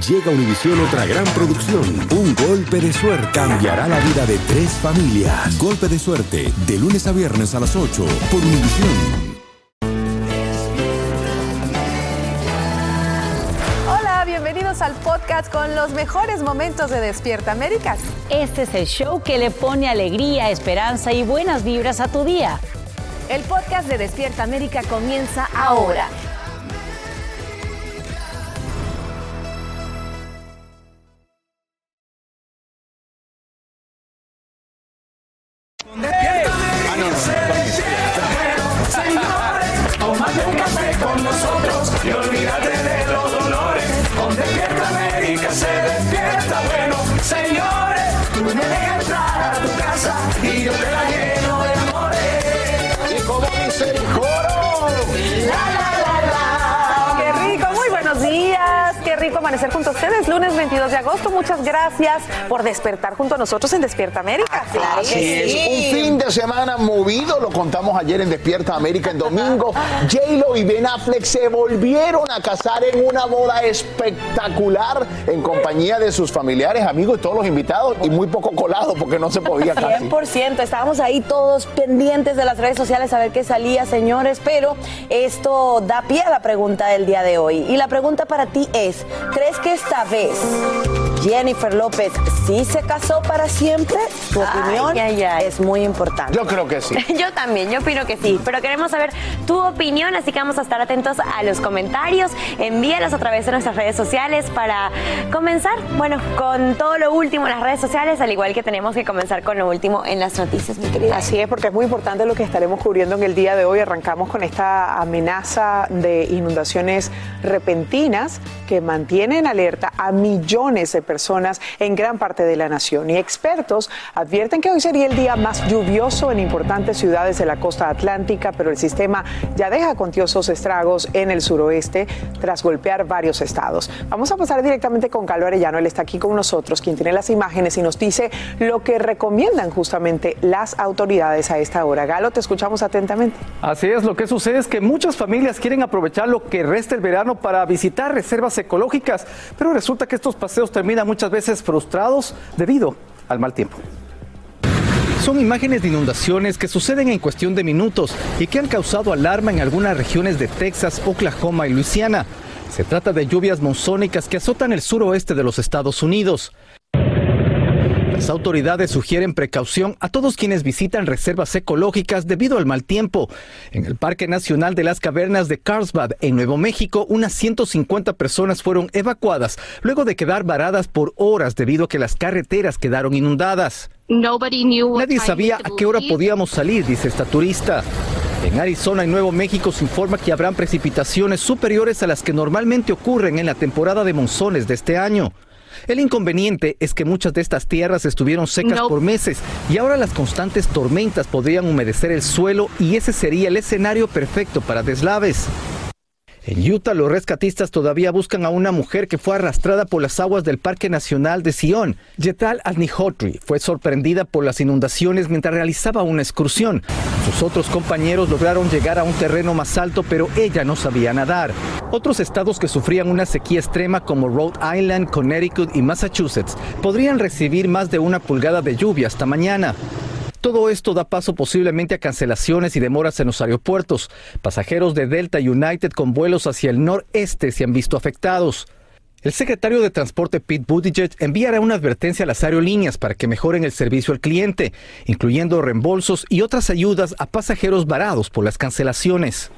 Llega a Univisión otra gran producción. Un golpe de suerte cambiará la vida de tres familias. Golpe de suerte, de lunes a viernes a las 8 por Univisión. Hola, bienvenidos al podcast con los mejores momentos de Despierta América. Este es el show que le pone alegría, esperanza y buenas vibras a tu día. El podcast de Despierta América comienza ahora. Rico amanecer junto a ustedes. Lunes 22 de agosto. Muchas gracias por despertar junto a nosotros en Despierta América. Claro Así es, un fin de semana movido, lo contamos ayer en Despierta América en domingo. J-Lo y Ben Affleck se volvieron a casar en una boda espectacular en compañía de sus familiares, amigos y todos los invitados y muy poco colado porque no se podía casi. 100%, estábamos ahí todos pendientes de las redes sociales a ver qué salía, señores, pero esto da pie a la pregunta del día de hoy. Y la pregunta para ti es, ¿crees que esta vez Jennifer López sí se casó para siempre? Tu opinión es muy importante. Yo creo que sí. Yo también, yo opino que sí, pero queremos saber tu opinión, así que vamos a estar atentos a los comentarios. Envíalos a través de nuestras redes sociales para comenzar, bueno, con todo lo último en las redes sociales, al igual que tenemos que comenzar con lo último en las noticias, mi querida. Así es, porque es muy importante lo que estaremos cubriendo en el día de hoy. Arrancamos con esta amenaza de inundaciones repentinas que mantienen alerta a millones de personas en gran parte de la nación. Y expertos advierten que hoy sería el día más lluvioso en importantes ciudades de la costa atlántica, pero el sistema ya deja cuantiosos estragos en el suroeste tras golpear varios estados. Vamos a pasar directamente con Carlos Arellano, él está aquí con nosotros, quien tiene las imágenes y nos dice lo que recomiendan justamente las autoridades a esta hora. Galo, te escuchamos atentamente. Así es, lo que sucede es que muchas familias quieren aprovechar lo que resta el verano para visitar reservas ecológicas, pero resulta que estos paseos terminan muchas veces frustrados debido al mal tiempo. Son imágenes de inundaciones que suceden en cuestión de minutos y que han causado alarma en algunas regiones de Texas, Oklahoma y Luisiana. Se trata de lluvias monzónicas que azotan el suroeste de los Estados Unidos. Las autoridades sugieren precaución a todos quienes visitan reservas ecológicas debido al mal tiempo. En el Parque Nacional de las Cavernas de Carlsbad, en Nuevo México, unas 150 personas fueron evacuadas luego de quedar varadas por horas debido a que las carreteras quedaron inundadas. Nadie sabía a qué hora podíamos salir, dice esta turista. En Arizona y Nuevo México se informa que habrán precipitaciones superiores a las que normalmente ocurren en la temporada de monzones de este año. El inconveniente es que muchas de estas tierras estuvieron secas por meses y ahora las constantes tormentas podrían humedecer el suelo y ese sería el escenario perfecto para deslaves. En Utah, los rescatistas todavía buscan a una mujer que fue arrastrada por las aguas del Parque Nacional de Sion. Yetal Adnihotri fue sorprendida por las inundaciones mientras realizaba una excursión. Sus otros compañeros lograron llegar a un terreno más alto, pero ella no sabía nadar. Otros estados que sufrían una sequía extrema como Rhode Island, Connecticut y Massachusetts podrían recibir más de una pulgada de lluvia hasta mañana. Todo esto da paso posiblemente a cancelaciones y demoras en los aeropuertos. Pasajeros de Delta United con vuelos hacia el noreste se han visto afectados. El secretario de Transporte Pete Buttigieg enviará una advertencia a las aerolíneas para que mejoren el servicio al cliente, incluyendo reembolsos y otras ayudas a pasajeros varados por las cancelaciones.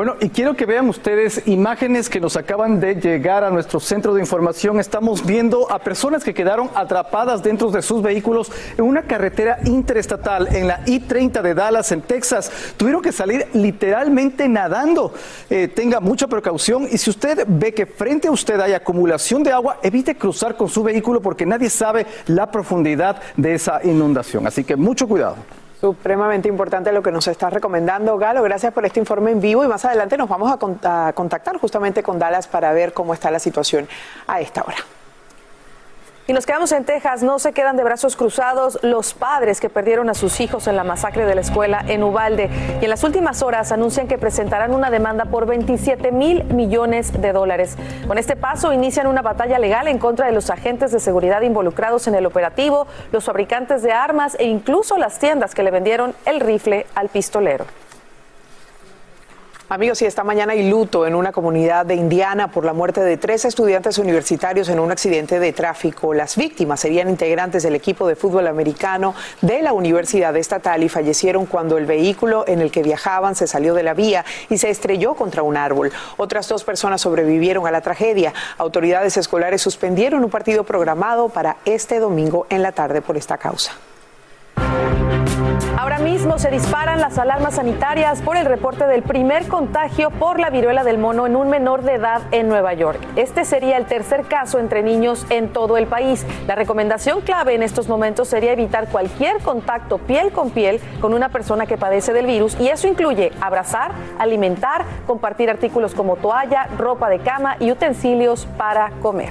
Bueno, y quiero que vean ustedes imágenes que nos acaban de llegar a nuestro centro de información. Estamos viendo a personas que quedaron atrapadas dentro de sus vehículos en una carretera interestatal en la I-30 de Dallas, en Texas. Tuvieron que salir literalmente nadando. Eh, tenga mucha precaución y si usted ve que frente a usted hay acumulación de agua, evite cruzar con su vehículo porque nadie sabe la profundidad de esa inundación. Así que mucho cuidado. Supremamente importante lo que nos está recomendando Galo. Gracias por este informe en vivo y más adelante nos vamos a contactar justamente con Dallas para ver cómo está la situación a esta hora. Y nos quedamos en Texas, no se quedan de brazos cruzados los padres que perdieron a sus hijos en la masacre de la escuela en Ubalde. Y en las últimas horas anuncian que presentarán una demanda por 27 mil millones de dólares. Con este paso inician una batalla legal en contra de los agentes de seguridad involucrados en el operativo, los fabricantes de armas e incluso las tiendas que le vendieron el rifle al pistolero. Amigos, y esta mañana hay luto en una comunidad de Indiana por la muerte de tres estudiantes universitarios en un accidente de tráfico. Las víctimas serían integrantes del equipo de fútbol americano de la Universidad Estatal y fallecieron cuando el vehículo en el que viajaban se salió de la vía y se estrelló contra un árbol. Otras dos personas sobrevivieron a la tragedia. Autoridades escolares suspendieron un partido programado para este domingo en la tarde por esta causa. Ahora mismo se disparan las alarmas sanitarias por el reporte del primer contagio por la viruela del mono en un menor de edad en Nueva York. Este sería el tercer caso entre niños en todo el país. La recomendación clave en estos momentos sería evitar cualquier contacto piel con piel con una persona que padece del virus y eso incluye abrazar, alimentar, compartir artículos como toalla, ropa de cama y utensilios para comer.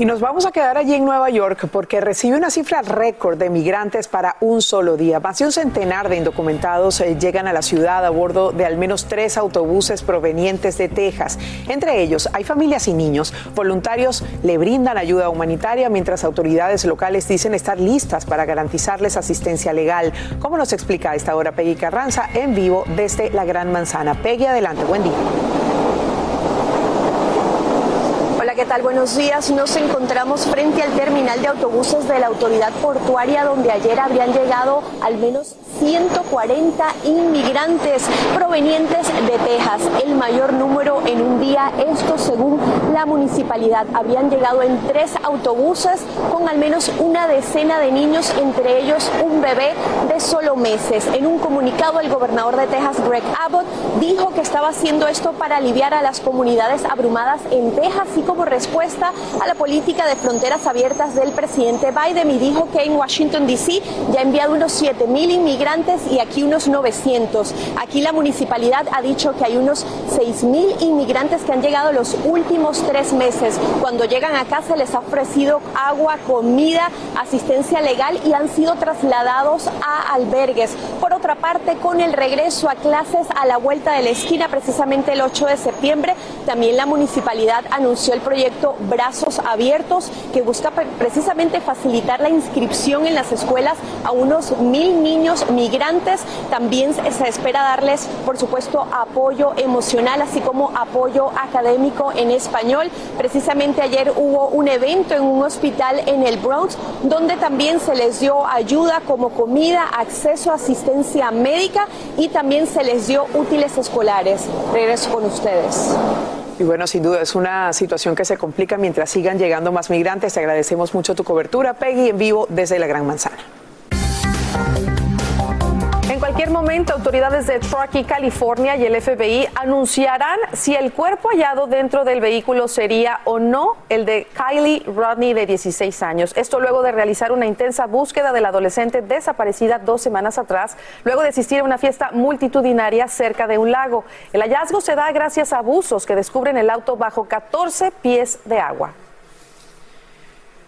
Y nos vamos a quedar allí en Nueva York porque recibe una cifra récord de migrantes para un solo día. Más de un centenar de indocumentados eh, llegan a la ciudad a bordo de al menos tres autobuses provenientes de Texas. Entre ellos hay familias y niños. Voluntarios le brindan ayuda humanitaria mientras autoridades locales dicen estar listas para garantizarles asistencia legal. Como nos explica a esta hora Peggy Carranza en vivo desde la Gran Manzana. Peggy, adelante. Buen día. ¿Qué tal? Buenos días. Nos encontramos frente al terminal de autobuses de la autoridad portuaria donde ayer habrían llegado al menos 140 inmigrantes provenientes de Texas, el mayor número en un día. Esto según la municipalidad. Habían llegado en tres autobuses con al menos una decena de niños, entre ellos un bebé de solo meses. En un comunicado, el gobernador de Texas, Greg Abbott, dijo que estaba haciendo esto para aliviar a las comunidades abrumadas en Texas y como respuesta a la política de fronteras abiertas del presidente Biden y dijo que en Washington, D.C. ya ha enviado unos 7 mil y aquí unos 900. Aquí la municipalidad ha dicho que hay unos 6 mil inmigrantes que han llegado los últimos tres meses. Cuando llegan acá se les ha ofrecido agua, comida, asistencia legal y han sido trasladados a albergues. Por otra parte, con el regreso a clases a la vuelta de la esquina, precisamente el 8 de septiembre, también la municipalidad anunció el proyecto Brazos Abiertos que busca precisamente facilitar la inscripción en las escuelas a unos mil niños migrantes. También se espera darles, por supuesto, apoyo emocional, así como apoyo académico en español. Precisamente ayer hubo un evento en un hospital en el Bronx donde también se les dio ayuda como comida, acceso a asistencia médica y también se les dio útiles escolares. Regreso con ustedes. Y bueno, sin duda es una situación que se complica mientras sigan llegando más migrantes. Te agradecemos mucho tu cobertura, Peggy, en vivo desde la Gran Manzana. Cualquier momento, autoridades de Truckee, California y el FBI anunciarán si el cuerpo hallado dentro del vehículo sería o no el de Kylie Rodney de 16 años. Esto luego de realizar una intensa búsqueda del adolescente desaparecida dos semanas atrás, luego de asistir a una fiesta multitudinaria cerca de un lago. El hallazgo se da gracias a buzos que descubren el auto bajo 14 pies de agua.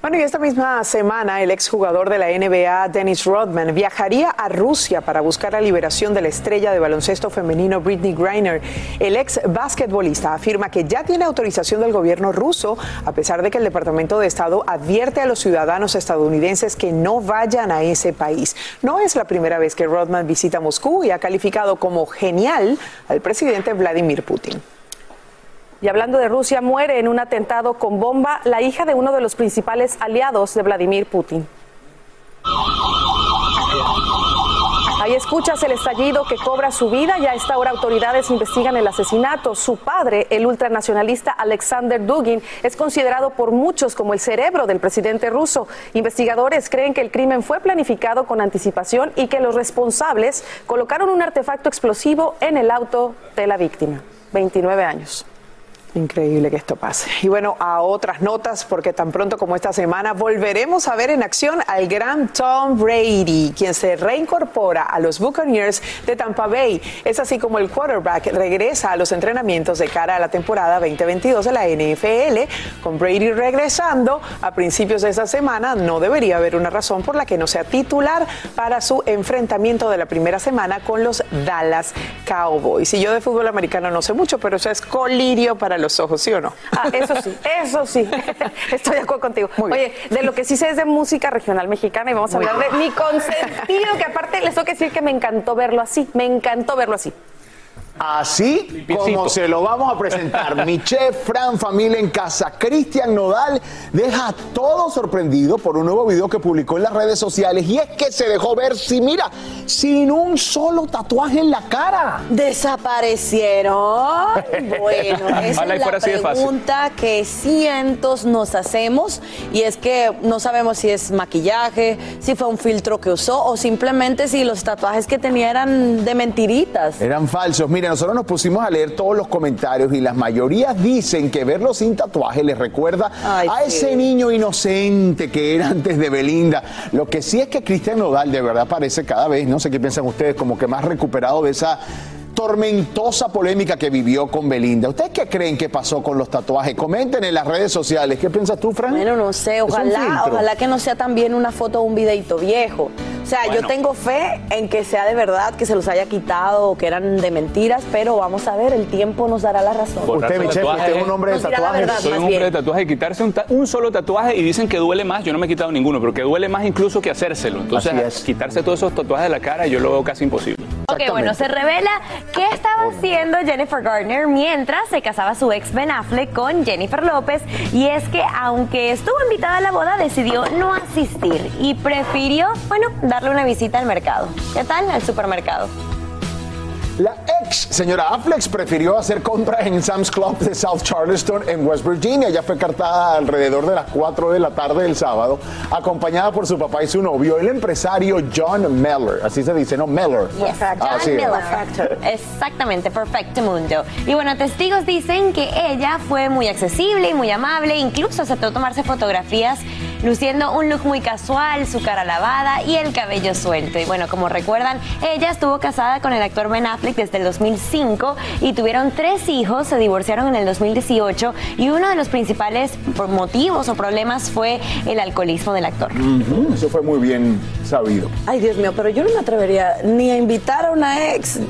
Bueno, y esta misma semana el exjugador de la NBA, Dennis Rodman, viajaría a Rusia para buscar la liberación de la estrella de baloncesto femenino Britney Griner. El ex basquetbolista afirma que ya tiene autorización del gobierno ruso, a pesar de que el Departamento de Estado advierte a los ciudadanos estadounidenses que no vayan a ese país. No es la primera vez que Rodman visita Moscú y ha calificado como genial al presidente Vladimir Putin. Y hablando de Rusia, muere en un atentado con bomba la hija de uno de los principales aliados de Vladimir Putin. Ahí escuchas el estallido que cobra su vida y a esta hora autoridades investigan el asesinato. Su padre, el ultranacionalista Alexander Dugin, es considerado por muchos como el cerebro del presidente ruso. Investigadores creen que el crimen fue planificado con anticipación y que los responsables colocaron un artefacto explosivo en el auto de la víctima. 29 años. Increíble que esto pase. Y bueno, a otras notas, porque tan pronto como esta semana volveremos a ver en acción al gran Tom Brady, quien se reincorpora a los Buccaneers de Tampa Bay. Es así como el quarterback regresa a los entrenamientos de cara a la temporada 2022 de la NFL. Con Brady regresando a principios de esta semana, no debería haber una razón por la que no sea titular para su enfrentamiento de la primera semana con los Dallas Cowboys. Y yo de fútbol americano no sé mucho, pero eso es colirio para los ojos, ¿sí o no? Ah, eso sí, eso sí. Estoy de acuerdo contigo. Oye, de lo que sí sé es de música regional mexicana y vamos a Muy hablar de mi consentido, que aparte les tengo que decir que me encantó verlo así. Me encantó verlo así. Así como se lo vamos a presentar. Mi chef, Fran, familia en casa. Cristian Nodal deja a todos sorprendido por un nuevo video que publicó en las redes sociales. Y es que se dejó ver, si mira, sin un solo tatuaje en la cara. ¿Desaparecieron? Bueno, esa es la pregunta que cientos nos hacemos y es que no sabemos si es maquillaje, si fue un filtro que usó o simplemente si los tatuajes que tenía eran de mentiritas. Eran falsos. Mira, nosotros nos pusimos a leer todos los comentarios y las mayorías dicen que verlo sin tatuaje les recuerda Ay, a sí. ese niño inocente que era antes de Belinda. Lo que sí es que Cristian Nodal de verdad parece cada vez, no sé qué piensan ustedes, como que más recuperado de esa tormentosa polémica que vivió con Belinda. ¿Ustedes qué creen que pasó con los tatuajes? Comenten en las redes sociales. ¿Qué piensas tú, Fran? Bueno, no sé, ojalá, que no sea también una foto o un videito viejo. O sea, yo tengo fe en que sea de verdad, que se los haya quitado o que eran de mentiras, pero vamos a ver, el tiempo nos dará la razón. Borrarse Usted, mi chef, tatuajes. usted es un hombre de tatuajes. verdad, Soy un hombre bien. de tatuaje y quitarse un, ta- un solo tatuaje y dicen que duele más. Yo no me he quitado ninguno, pero que duele más incluso que hacérselo. Entonces, quitarse todos esos tatuajes de la cara yo lo veo casi imposible. Ok, bueno, se revela qué estaba haciendo Jennifer Garner mientras se casaba su ex Ben Affleck con Jennifer López. Y es que, aunque estuvo invitada a la boda, decidió no asistir y prefirió, bueno, darle una visita al mercado. ¿Qué tal? Al supermercado. La ex señora Affleck prefirió hacer compras en Sam's Club de South Charleston en West Virginia. Ella fue cartada alrededor de las 4 de la tarde del sábado, acompañada por su papá y su novio, el empresario John Meller. Así se dice, ¿no? Meller. Yes, John Así es. Miller. Exactamente, perfecto mundo. Y bueno, testigos dicen que ella fue muy accesible y muy amable, incluso aceptó tomarse fotografías luciendo un look muy casual, su cara lavada y el cabello suelto. Y bueno, como recuerdan, ella estuvo casada con el actor Ben Affleck desde el 2005 y tuvieron tres hijos, se divorciaron en el 2018 y uno de los principales motivos o problemas fue el alcoholismo del actor. Eso fue muy bien sabido. Ay, Dios mío, pero yo no me atrevería ni a invitar a una ex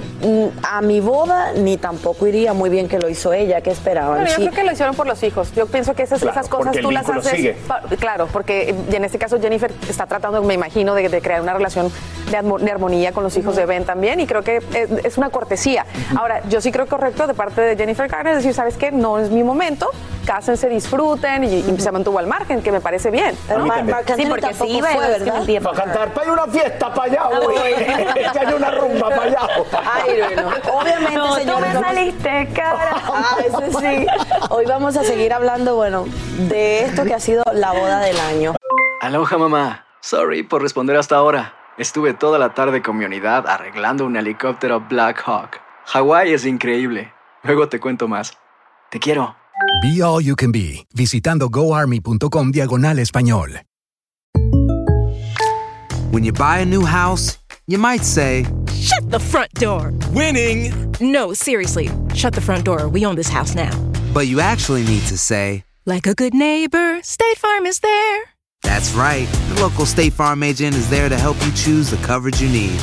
a mi boda, ni tampoco iría muy bien que lo hizo ella. ¿Qué esperaban? Bueno, yo Sí. creo que lo hicieron por los hijos. Yo pienso que esas, Claro, esas cosas tú las haces. sigue. claro, porque en este caso Jennifer está tratando, me imagino, de, de crear una relación de, armo- de armonía con los hijos de Ben también. Y creo que es, es una cortesía. Ahora, yo sí creo correcto de parte de Jennifer Garner decir, ¿sabes qué? No es mi momento. Cásense, disfruten y, y se mantuvo al margen, que me parece bien. Sí, porque sí iba fue, que ¿verdad? Para cantar, para ir a una fiesta, para allá, Ah, güey. Que haya una rumba, para allá. Ay, bueno, obviamente, No, tú señores, me vamos- saliste, cara. Ah, eso sí. Hoy vamos a seguir hablando, bueno, de esto que ha sido la boda del año. Aloha mamá. Sorry por responder hasta ahora. Estuve toda la tarde con mi unidad arreglando un helicóptero Black Hawk. Hawái es increíble. Luego te cuento más. Te quiero. Be All You Can Be, visitando goarmy.com diagonal español. When you buy a new house, you might say, Shut the front door. Winning. No, seriously. Shut the front door. We own this house now. but you actually need to say, Like a good neighbor, State Farm is there. That's right. The local State Farm agent is there to help you choose the coverage you need.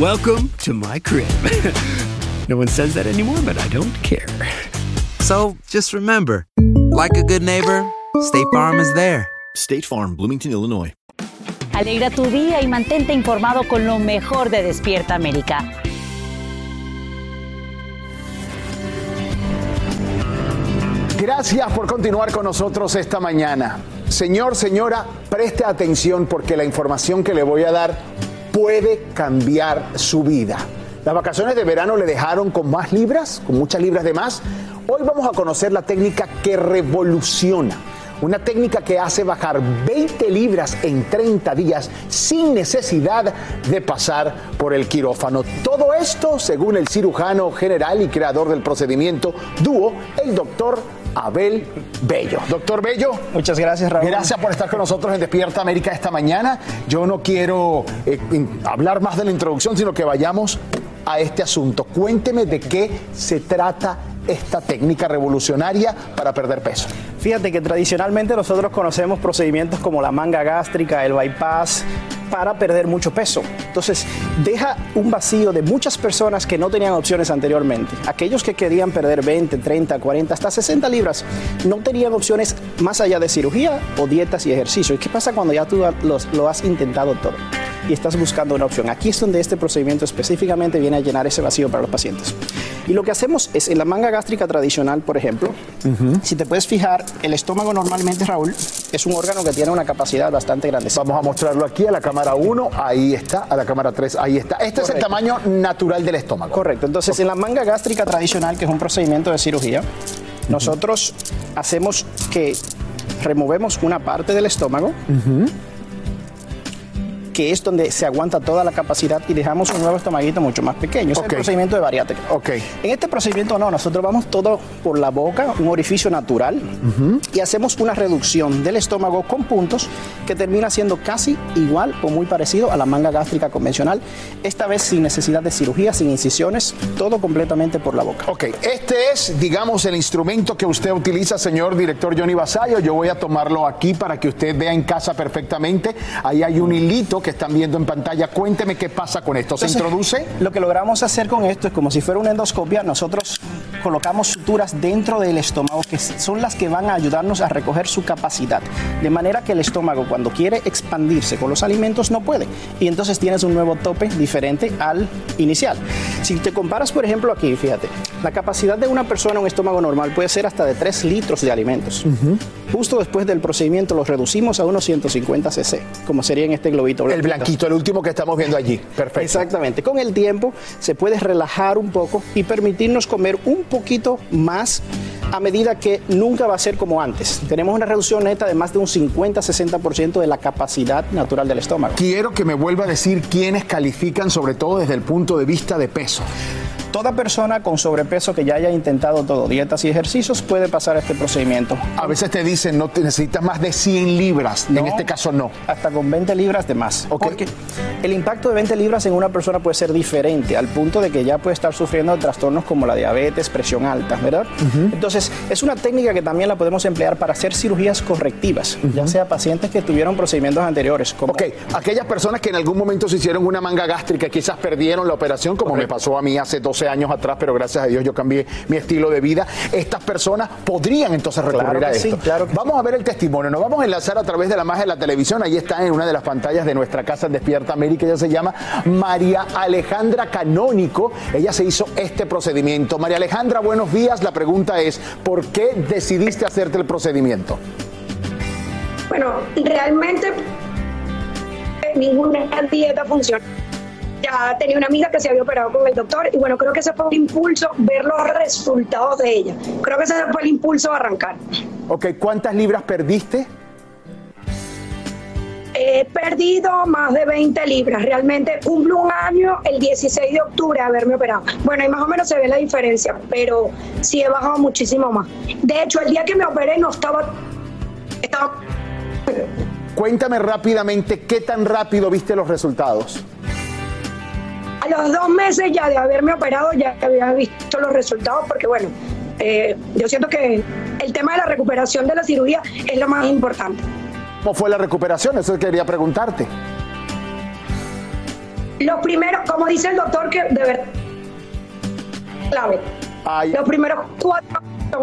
Welcome to my crib. no one says that anymore, but I don't care. So just remember, like a good neighbor, State Farm is there. State Farm, Bloomington, Illinois. Alegra tu día y mantente informado con lo mejor de Despierta América. Gracias por continuar con nosotros esta mañana. Señor, señora, preste atención porque la información que le voy a dar puede cambiar su vida. Las vacaciones de verano le dejaron con más libras, con muchas libras de más. Hoy vamos a conocer la técnica que revoluciona. Una técnica que hace bajar 20 libras en 30 días sin necesidad de pasar por el quirófano. Todo esto según el cirujano general y creador del procedimiento dúo, el doctor Abel Bello. Doctor Bello. Muchas gracias, Raúl. Gracias por estar con nosotros en Despierta América esta mañana. Yo no quiero eh, hablar más de la introducción, sino que vayamos a este asunto. Cuénteme de qué se trata esta técnica revolucionaria para perder peso. Fíjate que tradicionalmente nosotros conocemos procedimientos como la manga gástrica, el bypass, para perder mucho peso. Entonces, deja un vacío de muchas personas que no tenían opciones anteriormente. Aquellos que querían perder 20, 30, 40, hasta 60 libras, no tenían opciones más allá de cirugía o dietas y ejercicio. ¿Y qué pasa cuando ya tú lo has intentado todo? Y estás buscando una opción. Aquí es donde este procedimiento específicamente viene a llenar ese vacío para los pacientes. Y lo que hacemos es, en la manga gástrica tradicional, por ejemplo, si te puedes fijar, el estómago normalmente, Raúl, es un órgano que tiene una capacidad bastante grande. Vamos a mostrarlo aquí a la cámara 1, ahí está, a la cámara 3, ahí está. Este es el tamaño natural del estómago. Correcto. Entonces, en la manga gástrica tradicional, que es un procedimiento de cirugía, nosotros hacemos que removemos una parte del estómago, que es donde se aguanta toda la capacidad y dejamos un nuevo estomaguito mucho más pequeño. Es el procedimiento de bariátrica. Ok. En este procedimiento no, nosotros vamos todo por la boca, un orificio natural, y hacemos una reducción del estómago con puntos que termina siendo casi igual o muy parecido a la manga gástrica convencional, esta vez sin necesidad de cirugía, sin incisiones, todo completamente por la boca. Ok, este es, digamos, el instrumento que usted utiliza, señor director Johnny Basayo. Yo voy a tomarlo aquí para que usted vea en casa perfectamente. Ahí hay un hilito que están viendo en pantalla. Cuénteme qué pasa con esto. ¿Se Entonces, introduce? Lo que logramos hacer con esto es como si fuera una endoscopia, nosotros colocamos suturas dentro del estómago que son las que van a ayudarnos a recoger su capacidad. De manera que el estómago cuando quiere expandirse con los alimentos no puede. Y entonces tienes un nuevo tope diferente al inicial. Si te comparas, por ejemplo, aquí, fíjate, la capacidad de una persona, un estómago normal, puede ser hasta de 3 litros de alimentos. Justo después del procedimiento los reducimos a unos 150 cc, como sería en este globito El blanquito, el último que estamos viendo allí. Perfecto. Exactamente. Con el tiempo se puede relajar un poco y permitirnos comer un poquito más a medida que nunca va a ser como antes. Tenemos una reducción neta de más de un 50-60% de la capacidad natural del estómago. Quiero que me vuelva a decir quiénes califican, sobre todo desde el punto de vista de peso. Toda persona con sobrepeso que ya haya intentado todo, dietas y ejercicios, puede pasar este procedimiento. A veces te dicen, no te necesitas más de 100 libras. En este caso no. Hasta con 20 libras de más. Porque el impacto de 20 libras en una persona puede ser diferente, al punto de que ya puede estar sufriendo trastornos como la diabetes, presión alta, ¿verdad? Entonces, es una técnica que también la podemos emplear para hacer cirugías correctivas, ya sea pacientes que tuvieron procedimientos anteriores. Como Ok, aquellas personas que en algún momento se hicieron una manga gástrica, quizás perdieron la operación, como me pasó a mí hace 12 años atrás, pero gracias a Dios yo cambié mi estilo de vida. Estas personas podrían entonces recurrir Claro a sí, esto. claro Vamos a ver el testimonio, nos vamos a enlazar a través de la magia de la televisión. Ahí está en una de las pantallas de nuestra casa en Despierta América. Ella se llama María Alejandra Canónico. Ella se hizo este procedimiento. María Alejandra, buenos días. La pregunta es, ¿por qué decidiste hacerte el procedimiento? Bueno, realmente ninguna dieta funciona. Ya tenía una amiga que se había operado con el doctor y bueno, creo que ese fue el impulso, ver los resultados de ella. Creo que ese fue el impulso de arrancar. Ok, ¿cuántas libras perdiste? He perdido más de 20 libras. Realmente cumplo un año el 16 de octubre de haberme operado. Bueno, y más o menos se ve la diferencia, pero sí he bajado muchísimo más. De hecho, el día que me operé no estaba... estaba Cuéntame rápidamente qué tan rápido viste los resultados. A los dos meses ya de haberme operado ya había visto los resultados porque bueno, eh, yo siento que el tema de la recuperación de la cirugía es lo más importante. ¿Cómo fue la recuperación? Eso quería preguntarte. Lo primero, como dice el doctor, que de verdad clave. Los primeros cuatro son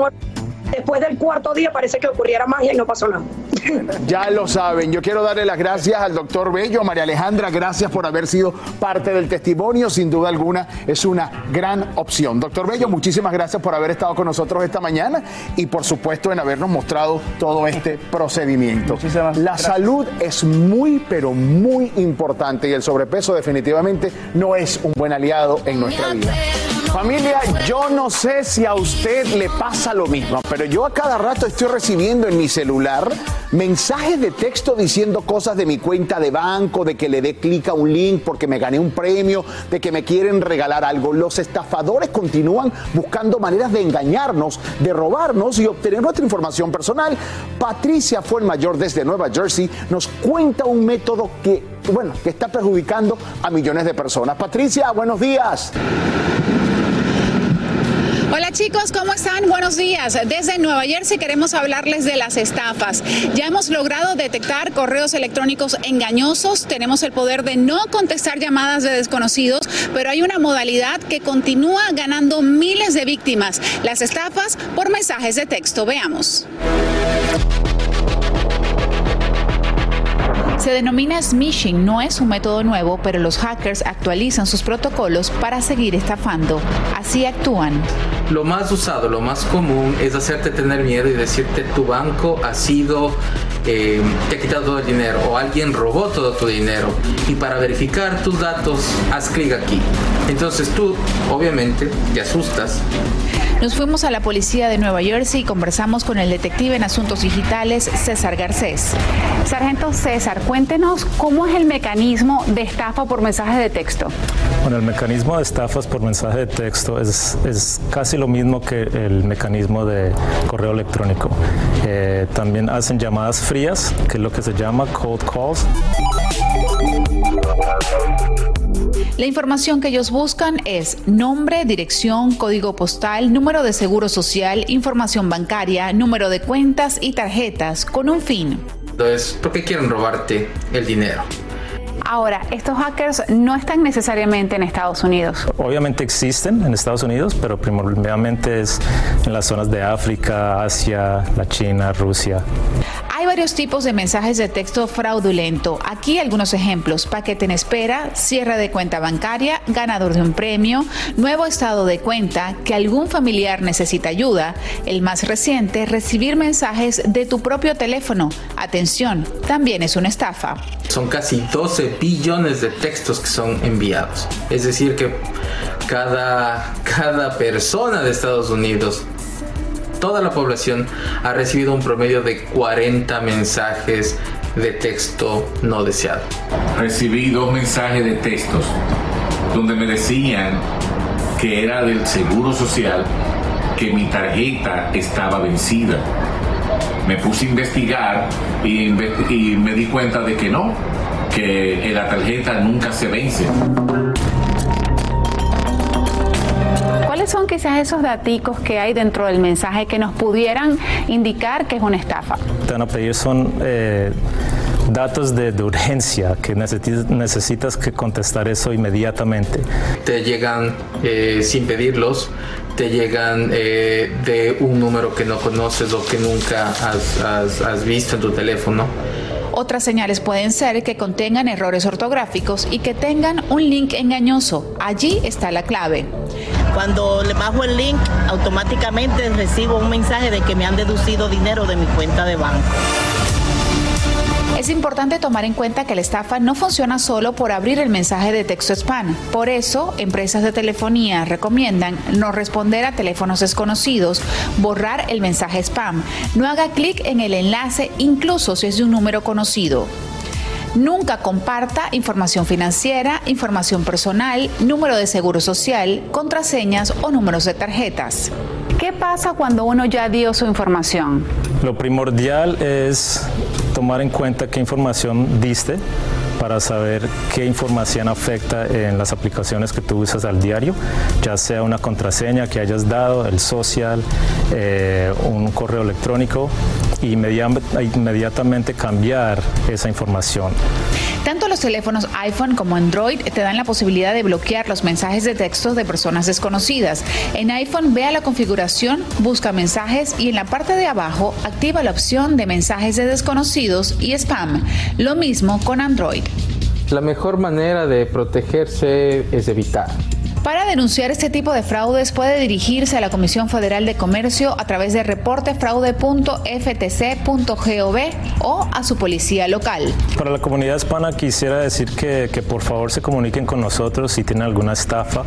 después del cuarto día parece que ocurriera magia y no pasó nada. Ya lo saben, yo quiero darle las gracias al doctor Bello, a María Alejandra, gracias por haber sido parte del testimonio, sin duda alguna es una gran opción. Doctor Bello, muchísimas gracias por haber estado con nosotros esta mañana y por supuesto en habernos mostrado todo este procedimiento. La salud es muy, pero muy importante y el sobrepeso definitivamente no es un buen aliado en nuestra vida. Familia, yo no sé si a usted le pasa lo mismo, pero yo a cada rato estoy recibiendo en mi celular mensajes de texto diciendo cosas de mi cuenta de banco, de que le dé clic a un link porque me gané un premio, de que me quieren regalar algo. Los estafadores continúan buscando maneras de engañarnos, de robarnos y obtener nuestra información personal. Patricia fue el mayor desde Nueva Jersey, nos cuenta un método que, bueno, que está perjudicando a millones de personas. Patricia, buenos días. Hola chicos, ¿cómo están? Buenos días. Desde Nueva Jersey queremos hablarles de las estafas. Ya hemos logrado detectar correos electrónicos engañosos, tenemos el poder de no contestar llamadas de desconocidos, pero hay una modalidad que continúa ganando miles de víctimas, las estafas por mensajes de texto. Veamos. Se denomina smishing, no es un método nuevo, pero los hackers actualizan sus protocolos para seguir estafando. Así actúan. Lo más usado, lo más común es hacerte tener miedo y decirte tu banco ha sido, eh, te ha quitado todo el dinero o alguien robó todo tu dinero. Y para verificar tus datos, haz clic aquí. Entonces tú, obviamente, te asustas. Nos fuimos a la policía de Nueva Jersey y conversamos con el detective en asuntos digitales, César Garcés. Sargento César, cuéntenos cómo es el mecanismo de estafa por mensaje de texto. Bueno, el mecanismo de estafas por mensaje de texto es, es casi lo mismo que el mecanismo de correo electrónico. Eh, también hacen llamadas frías, que es lo que se llama cold calls. La información que ellos buscan es nombre, dirección, código postal, número de seguro social, información bancaria, número de cuentas y tarjetas con un fin. Entonces, ¿por qué quieren robarte el dinero? Ahora, estos hackers no están necesariamente en Estados Unidos. Obviamente existen en Estados Unidos, pero primordialmente es en las zonas de África, Asia, la China, Rusia. Hay varios tipos de mensajes de texto fraudulento. Aquí algunos ejemplos. Paquete en espera, cierre de cuenta bancaria, ganador de un premio, nuevo estado de cuenta, que algún familiar necesita ayuda. El más reciente, recibir mensajes de tu propio teléfono. Atención, también es una estafa. Son casi 12 billones de textos que son enviados. Es decir, que cada, cada persona de Estados Unidos toda la población ha recibido un promedio de 40 mensajes de texto no deseado. Recibí dos mensajes de textos donde me decían que era del Seguro Social, que mi tarjeta estaba vencida. Me puse a investigar y, y me di cuenta de que no, que la tarjeta nunca se vence. ¿Cuáles son quizás esos daticos que hay dentro del mensaje que nos pudieran indicar que es una estafa? Te van a pedir son eh, datos de, de, urgencia, que necesitas, necesitas, que contestar eso inmediatamente. Te llegan eh, sin pedirlos, te llegan eh, de un número que no conoces o que nunca has, has, has visto en tu teléfono. Otras señales pueden ser que contengan errores ortográficos y que tengan un link engañoso. Allí está la clave. Cuando le bajo el link, automáticamente recibo un mensaje de que me han deducido dinero de mi cuenta de banco. Es importante tomar en cuenta que la estafa no funciona solo por abrir el mensaje de texto spam. Por eso, empresas de telefonía recomiendan no responder a teléfonos desconocidos, borrar el mensaje spam, no haga clic en el enlace incluso si es de un número conocido. Nunca comparta información financiera, información personal, número de seguro social, contraseñas o números de tarjetas. ¿Qué pasa cuando uno ya dio su información? Lo primordial es tomar en cuenta qué información diste para saber qué información afecta en las aplicaciones que tú usas al diario, ya sea una contraseña que hayas dado, el social, eh, un correo electrónico, y inmediatamente cambiar esa información. Tanto los teléfonos iPhone como Android te dan la posibilidad de bloquear los mensajes de texto de personas desconocidas. En iPhone vea la configuración, busca mensajes y en la parte de abajo activa la opción de mensajes de desconocidos y spam. Lo mismo con Android. La mejor manera de protegerse es evitar para denunciar este tipo de fraudes puede dirigirse a la Comisión Federal de Comercio a través de reportefraude.ftc.gov o a su policía local. Para la comunidad hispana quisiera decir que, por favor se comuniquen con nosotros si tienen alguna estafa.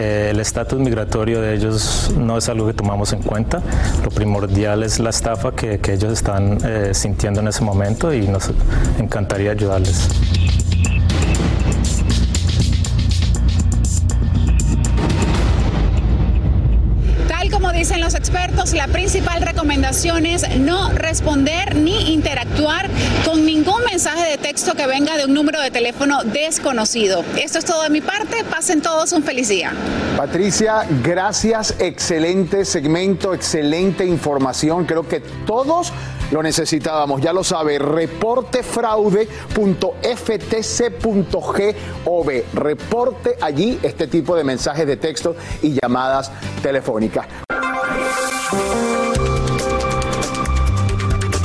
Eh, el estatus migratorio de ellos no es algo que tomamos en cuenta. Lo primordial es la estafa que, ellos están eh, sintiendo en ese momento y nos encantaría ayudarles. La principal recomendación es no responder ni interactuar con ningún mensaje de texto que venga de un número de teléfono desconocido. Esto es todo de mi parte. Pasen todos un feliz día. Patricia, gracias. Excelente segmento, excelente información. Creo que todos lo necesitábamos. Ya lo sabe, reportefraude.ftc.gov. Reporte allí este tipo de mensajes de texto y llamadas telefónicas.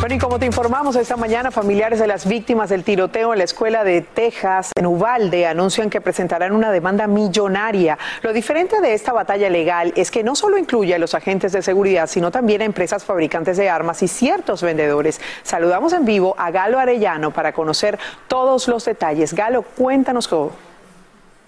Bueno, y como te informamos esta mañana, familiares de las víctimas del tiroteo en la escuela de Texas, en Uvalde, anuncian que presentarán una demanda millonaria. Lo diferente de esta batalla legal es que no solo incluye a los agentes de seguridad, sino también a empresas fabricantes de armas y ciertos vendedores. Saludamos en vivo a Galo Arellano para conocer todos los detalles. Galo, cuéntanos cómo.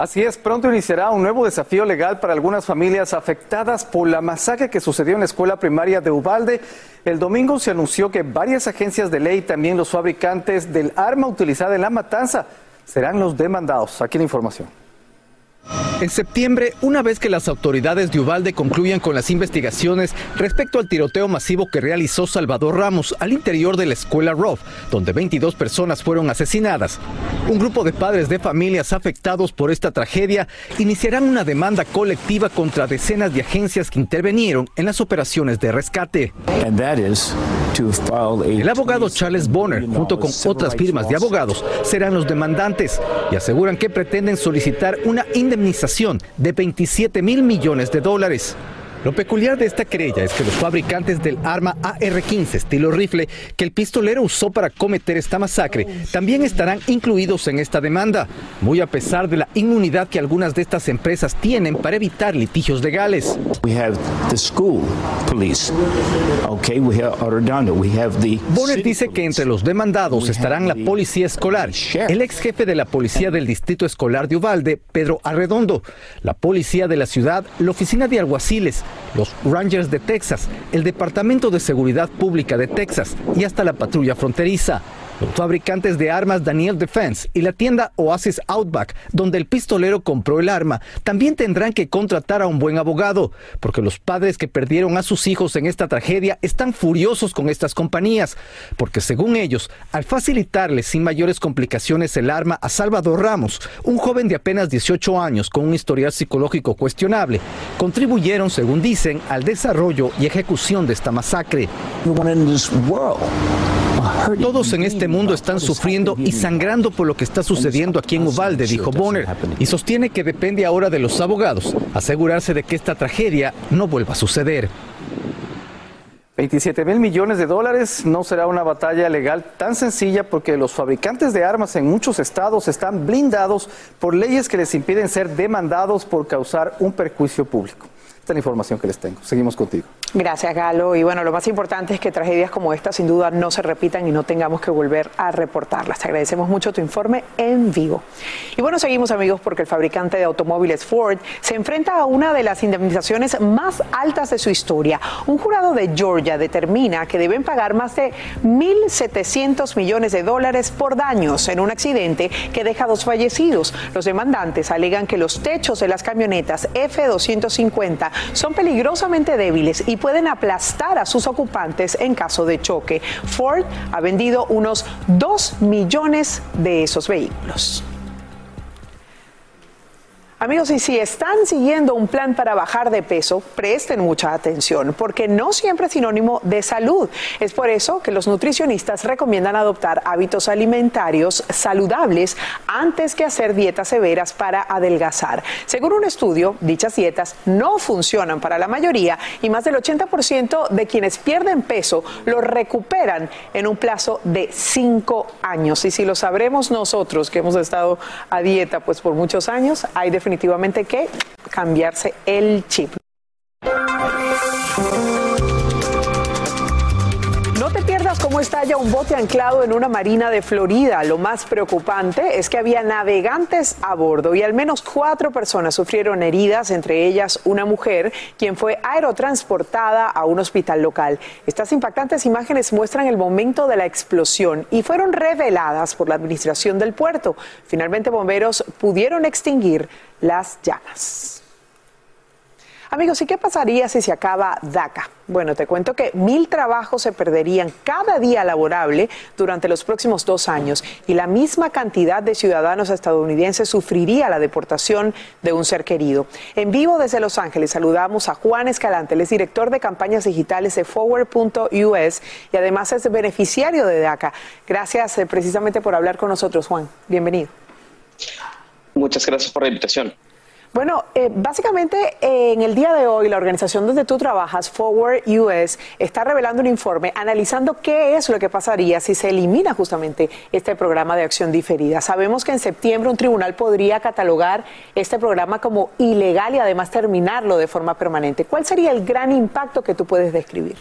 Así es, pronto iniciará un nuevo desafío legal para algunas familias afectadas por la masacre que sucedió en la escuela primaria de Ubalde. El domingo se anunció que varias agencias de ley, también los fabricantes del arma utilizada en la matanza, serán los demandados. Aquí la información. En septiembre, una vez que las autoridades de Ubalde concluyan con las investigaciones respecto al tiroteo masivo que realizó Salvador Ramos al interior de la escuela Roth, donde 22 personas fueron asesinadas, un grupo de padres de familias afectados por esta tragedia iniciarán una demanda colectiva contra decenas de agencias que intervinieron en las operaciones de rescate. El abogado Charles Bonner, junto con otras firmas de abogados, serán los demandantes y aseguran que pretenden solicitar una indemnización de 27 mil millones de dólares. Lo peculiar de esta querella es que los fabricantes del arma AR-15 estilo rifle que el pistolero usó para cometer esta masacre también estarán incluidos en esta demanda, muy a pesar de la inmunidad que algunas de estas empresas tienen para evitar litigios legales. Bonner dice que entre los demandados estarán la policía escolar, el ex jefe de la policía del distrito escolar de Uvalde, Pedro Arredondo, la policía de la ciudad, la oficina de alguaciles, los Rangers de Texas, el Departamento de Seguridad Pública de Texas y hasta la patrulla fronteriza los fabricantes de armas Daniel Defense y la tienda Oasis Outback, donde el pistolero compró el arma, también tendrán que contratar a un buen abogado, porque los padres que perdieron a sus hijos en esta tragedia están furiosos con estas compañías, porque según ellos, al facilitarles sin mayores complicaciones el arma a Salvador Ramos, un joven de apenas 18 años con un historial psicológico cuestionable, contribuyeron, según dicen, al desarrollo y ejecución de esta masacre. Todos en este mundo están sufriendo y sangrando por lo que está sucediendo aquí en Uvalde, dijo Bonner, y sostiene que depende ahora de los abogados asegurarse de que esta tragedia no vuelva a suceder. 27 mil millones de dólares no será una batalla legal tan sencilla porque los fabricantes de armas en muchos estados están blindados por leyes que les impiden ser demandados por causar un perjuicio público. Esta es la información que les tengo. Seguimos contigo. Gracias, Galo. Y bueno, lo más importante es que tragedias como esta sin duda no se repitan y no tengamos que volver a reportarlas. Te agradecemos mucho tu informe en vivo. Y bueno, seguimos amigos porque el fabricante de automóviles Ford se enfrenta a una de las indemnizaciones más altas de su historia. Un jurado de Georgia determina que deben pagar más de 1.700 millones de dólares por daños en un accidente que deja dos fallecidos. Los demandantes alegan que los techos de las camionetas F-250 son peligrosamente débiles y pueden aplastar a sus ocupantes en caso de choque. Ford ha vendido unos 2 millones de esos vehículos. Amigos, y si están siguiendo un plan para bajar de peso, presten mucha atención, porque no siempre es sinónimo de salud. Es por eso que los nutricionistas recomiendan adoptar hábitos alimentarios saludables antes que hacer dietas severas para adelgazar. Según un estudio, dichas dietas no funcionan para la mayoría y más del 80% de quienes pierden peso lo recuperan en un plazo de 5 años. Y si lo sabremos nosotros que hemos estado a dieta pues por muchos años, hay definitivamente definitivamente que cambiarse el chip. Estalla un bote anclado en una marina de Florida. Lo más preocupante es que había navegantes a bordo y al menos cuatro personas sufrieron heridas, entre ellas una mujer, quien fue aerotransportada a un hospital local. Estas impactantes imágenes muestran el momento de la explosión y fueron reveladas por la administración del puerto. Finalmente, bomberos pudieron extinguir las llamas. Amigos, ¿y qué pasaría si se acaba DACA? Bueno, te cuento que mil trabajos se perderían cada día laborable durante los próximos dos años y la misma cantidad de ciudadanos estadounidenses sufriría la deportación de un ser querido. En vivo desde Los Ángeles saludamos a Juan Escalante, él es director de campañas digitales de Forward.us y además es beneficiario de DACA. Gracias eh, precisamente por hablar con nosotros, Juan. Bienvenido. Muchas gracias por la invitación. Bueno, eh, básicamente en el día de hoy la organización donde tú trabajas, Forward US, está revelando un informe analizando qué es lo que pasaría si se elimina justamente este programa de acción diferida. Sabemos que en septiembre un tribunal podría catalogar este programa como ilegal y además terminarlo de forma permanente. ¿Cuál sería el gran impacto que tú puedes describir?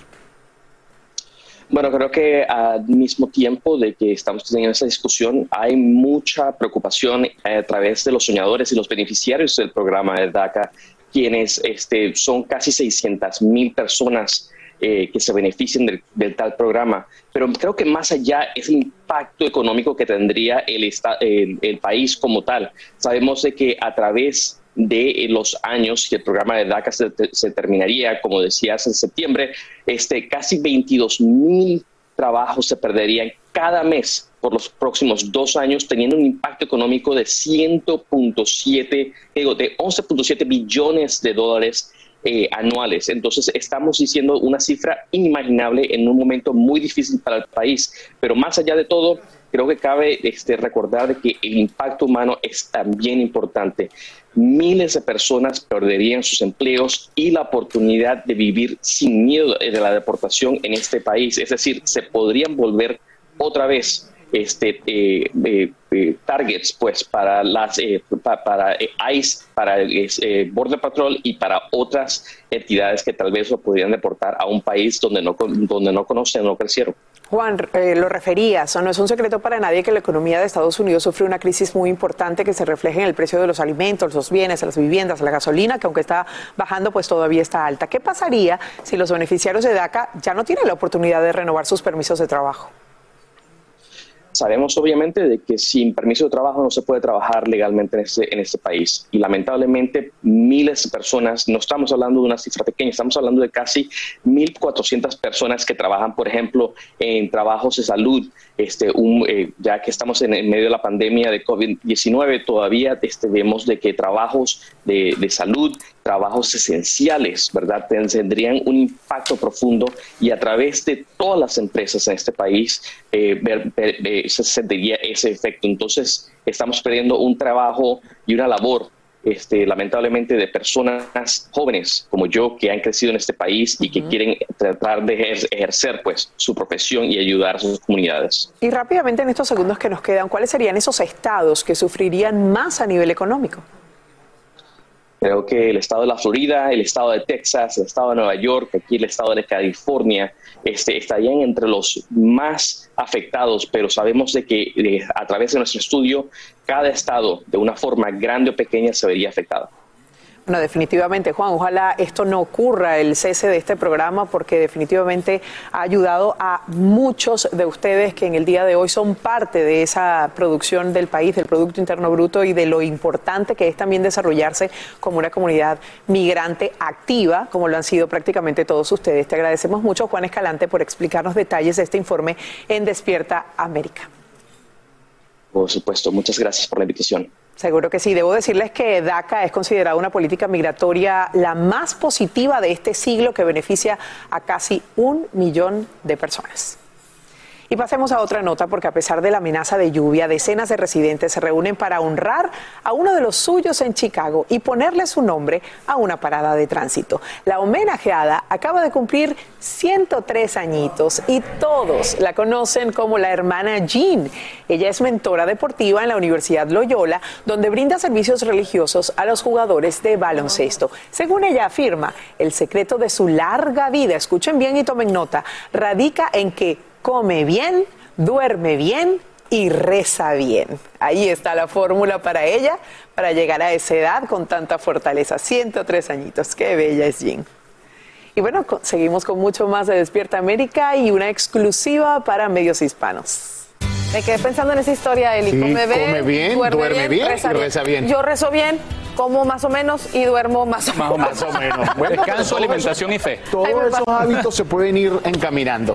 Bueno, creo que al mismo tiempo de que estamos teniendo esa discusión, hay mucha preocupación a través de los soñadores y los beneficiarios del programa de DACA, quienes este, son casi 600 mil personas eh, que se benefician del, tal programa. Pero creo que más allá es el impacto económico que tendría el, el, el país como tal. Sabemos que a través de los años que el programa de DACA se, terminaría, como decías, en septiembre, este, casi 22 mil trabajos se perderían cada mes por los próximos dos años, teniendo un impacto económico de 100.7, de 11.7 billones de dólares eh, anuales. Entonces, estamos diciendo una cifra inimaginable en un momento muy difícil para el país. Pero más allá de todo, creo que cabe este, recordar que el impacto humano es también importante miles de personas perderían sus empleos y la oportunidad de vivir sin miedo de la deportación en este país. Es decir, se podrían volver otra vez este, eh, eh, eh, targets pues para las para, ICE, para Border Patrol y para otras entidades que tal vez lo podrían deportar a un país donde no donde no conocen, no crecieron. Juan, eh, lo referías, no es un secreto para nadie que la economía de Estados Unidos sufre una crisis muy importante que se refleja en el precio de los alimentos, los bienes, las viviendas, la gasolina, que aunque está bajando, pues todavía está alta. ¿Qué pasaría si los beneficiarios de DACA ya no tienen la oportunidad de renovar sus permisos de trabajo? Sabemos obviamente de que sin permiso de trabajo no se puede trabajar legalmente en este, en este país y lamentablemente miles de personas, no estamos hablando de una cifra pequeña, estamos hablando de casi 1.400 personas que trabajan, por ejemplo, en trabajos de salud, este, eh, ya que estamos en, medio de la pandemia de COVID-19, todavía este, vemos de que trabajos de, de, salud, trabajos esenciales, ¿verdad? Tendrían un impacto profundo y a través de todas las empresas en este país eh, eh, se sentiría ese efecto. Entonces, estamos perdiendo un trabajo y una labor este, lamentablemente de personas jóvenes como yo que han crecido en este país y que quieren tratar de ejercer pues su profesión y ayudar a sus comunidades. Y rápidamente en estos segundos que nos quedan, ¿cuáles serían esos estados que sufrirían más a nivel económico? Creo que el estado de la Florida, el estado de Texas, el estado de Nueva York, aquí el estado de California, este, estarían entre los más afectados, pero sabemos de que eh, a través de nuestro estudio, cada estado, de una forma grande o pequeña, se vería afectado. No, definitivamente, Juan. Ojalá esto no ocurra, el cese de este programa, porque definitivamente ha ayudado a muchos de ustedes que en el día de hoy son parte de esa producción del país, del Producto Interno Bruto y de lo importante que es también desarrollarse como una comunidad migrante activa, como lo han sido prácticamente todos ustedes. Te agradecemos mucho, Juan Escalante, por explicarnos detalles de este informe en Despierta América. Por supuesto, muchas gracias por la invitación. Seguro que sí. Debo decirles que DACA es considerada una política migratoria la más positiva de este siglo que beneficia a casi un millón de personas. Y pasemos a otra nota porque a pesar de la amenaza de lluvia, decenas de residentes se reúnen para honrar a uno de los suyos en Chicago y ponerle su nombre a una parada de tránsito. La homenajeada acaba de cumplir 103 añitos y todos la conocen como la hermana Jean. Ella es mentora deportiva en la Universidad Loyola, donde brinda servicios religiosos a los jugadores de baloncesto. Según ella afirma, el secreto de su larga vida, escuchen bien y tomen nota, radica en que come bien, duerme bien y reza bien. Ahí está la fórmula para ella, para llegar a esa edad con tanta fortaleza. 103 añitos, qué bella es Jean. Y bueno, seguimos con mucho más de Despierta América y una exclusiva para medios hispanos. Me quedé pensando en esa historia, Eli. Sí, come, bien, come bien, duerme bien y reza bien. Yo rezo bien, como más o menos y duermo más o menos. Más o menos. Bueno, Descanso, alimentación y fe. Todos esos hábitos se pueden ir encaminando.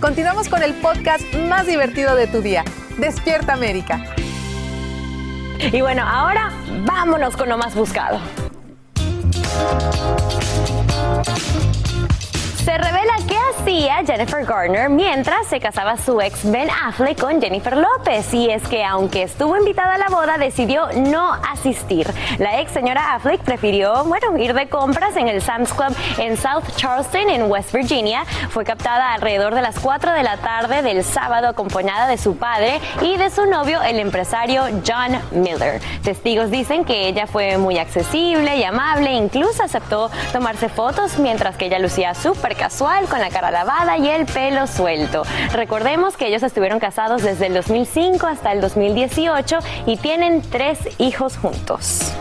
Continuamos con el podcast más divertido de tu día. Despierta América. Y bueno, ahora vámonos con lo más buscado. Se revela qué hacía Jennifer Garner mientras se casaba su ex Ben Affleck con Jennifer López. Y es que aunque estuvo invitada a la boda, decidió no asistir. La ex señora Affleck prefirió, bueno, ir de compras en el Sam's Club en South Charleston, en West Virginia. Fue captada alrededor de las 4 de la tarde del sábado acompañada de su padre y de su novio, el empresario John Miller. Testigos dicen que ella fue muy accesible y amable, incluso aceptó tomarse fotos mientras que ella lucía súper casual con la cara lavada y el pelo suelto. Recordemos que ellos estuvieron casados desde el 2005 hasta el 2018 y tienen tres hijos juntos.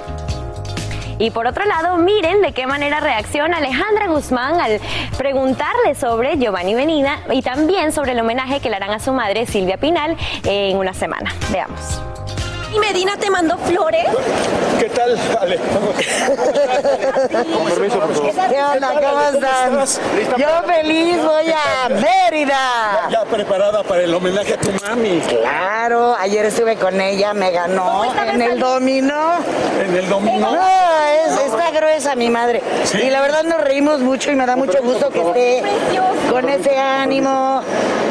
Y por otro lado, miren de qué manera reacciona Alejandra Guzmán al preguntarle sobre Giovanni Benina y también sobre el homenaje que le harán a su madre Silvia Pinal en una semana. Veamos. ¿Y Medina te mandó flores? ¿Qué tal, Ale? Con permiso, por favor. ¿Qué onda? ¿Cómo están? Yo feliz voy a Mérida. Ya preparada para el homenaje a tu mami. Claro, ayer estuve con ella, me ganó en el dominó. En el dominó. No, es, está gruesa mi madre. Y la verdad nos reímos mucho y me da mucho gusto que esté con ese ánimo,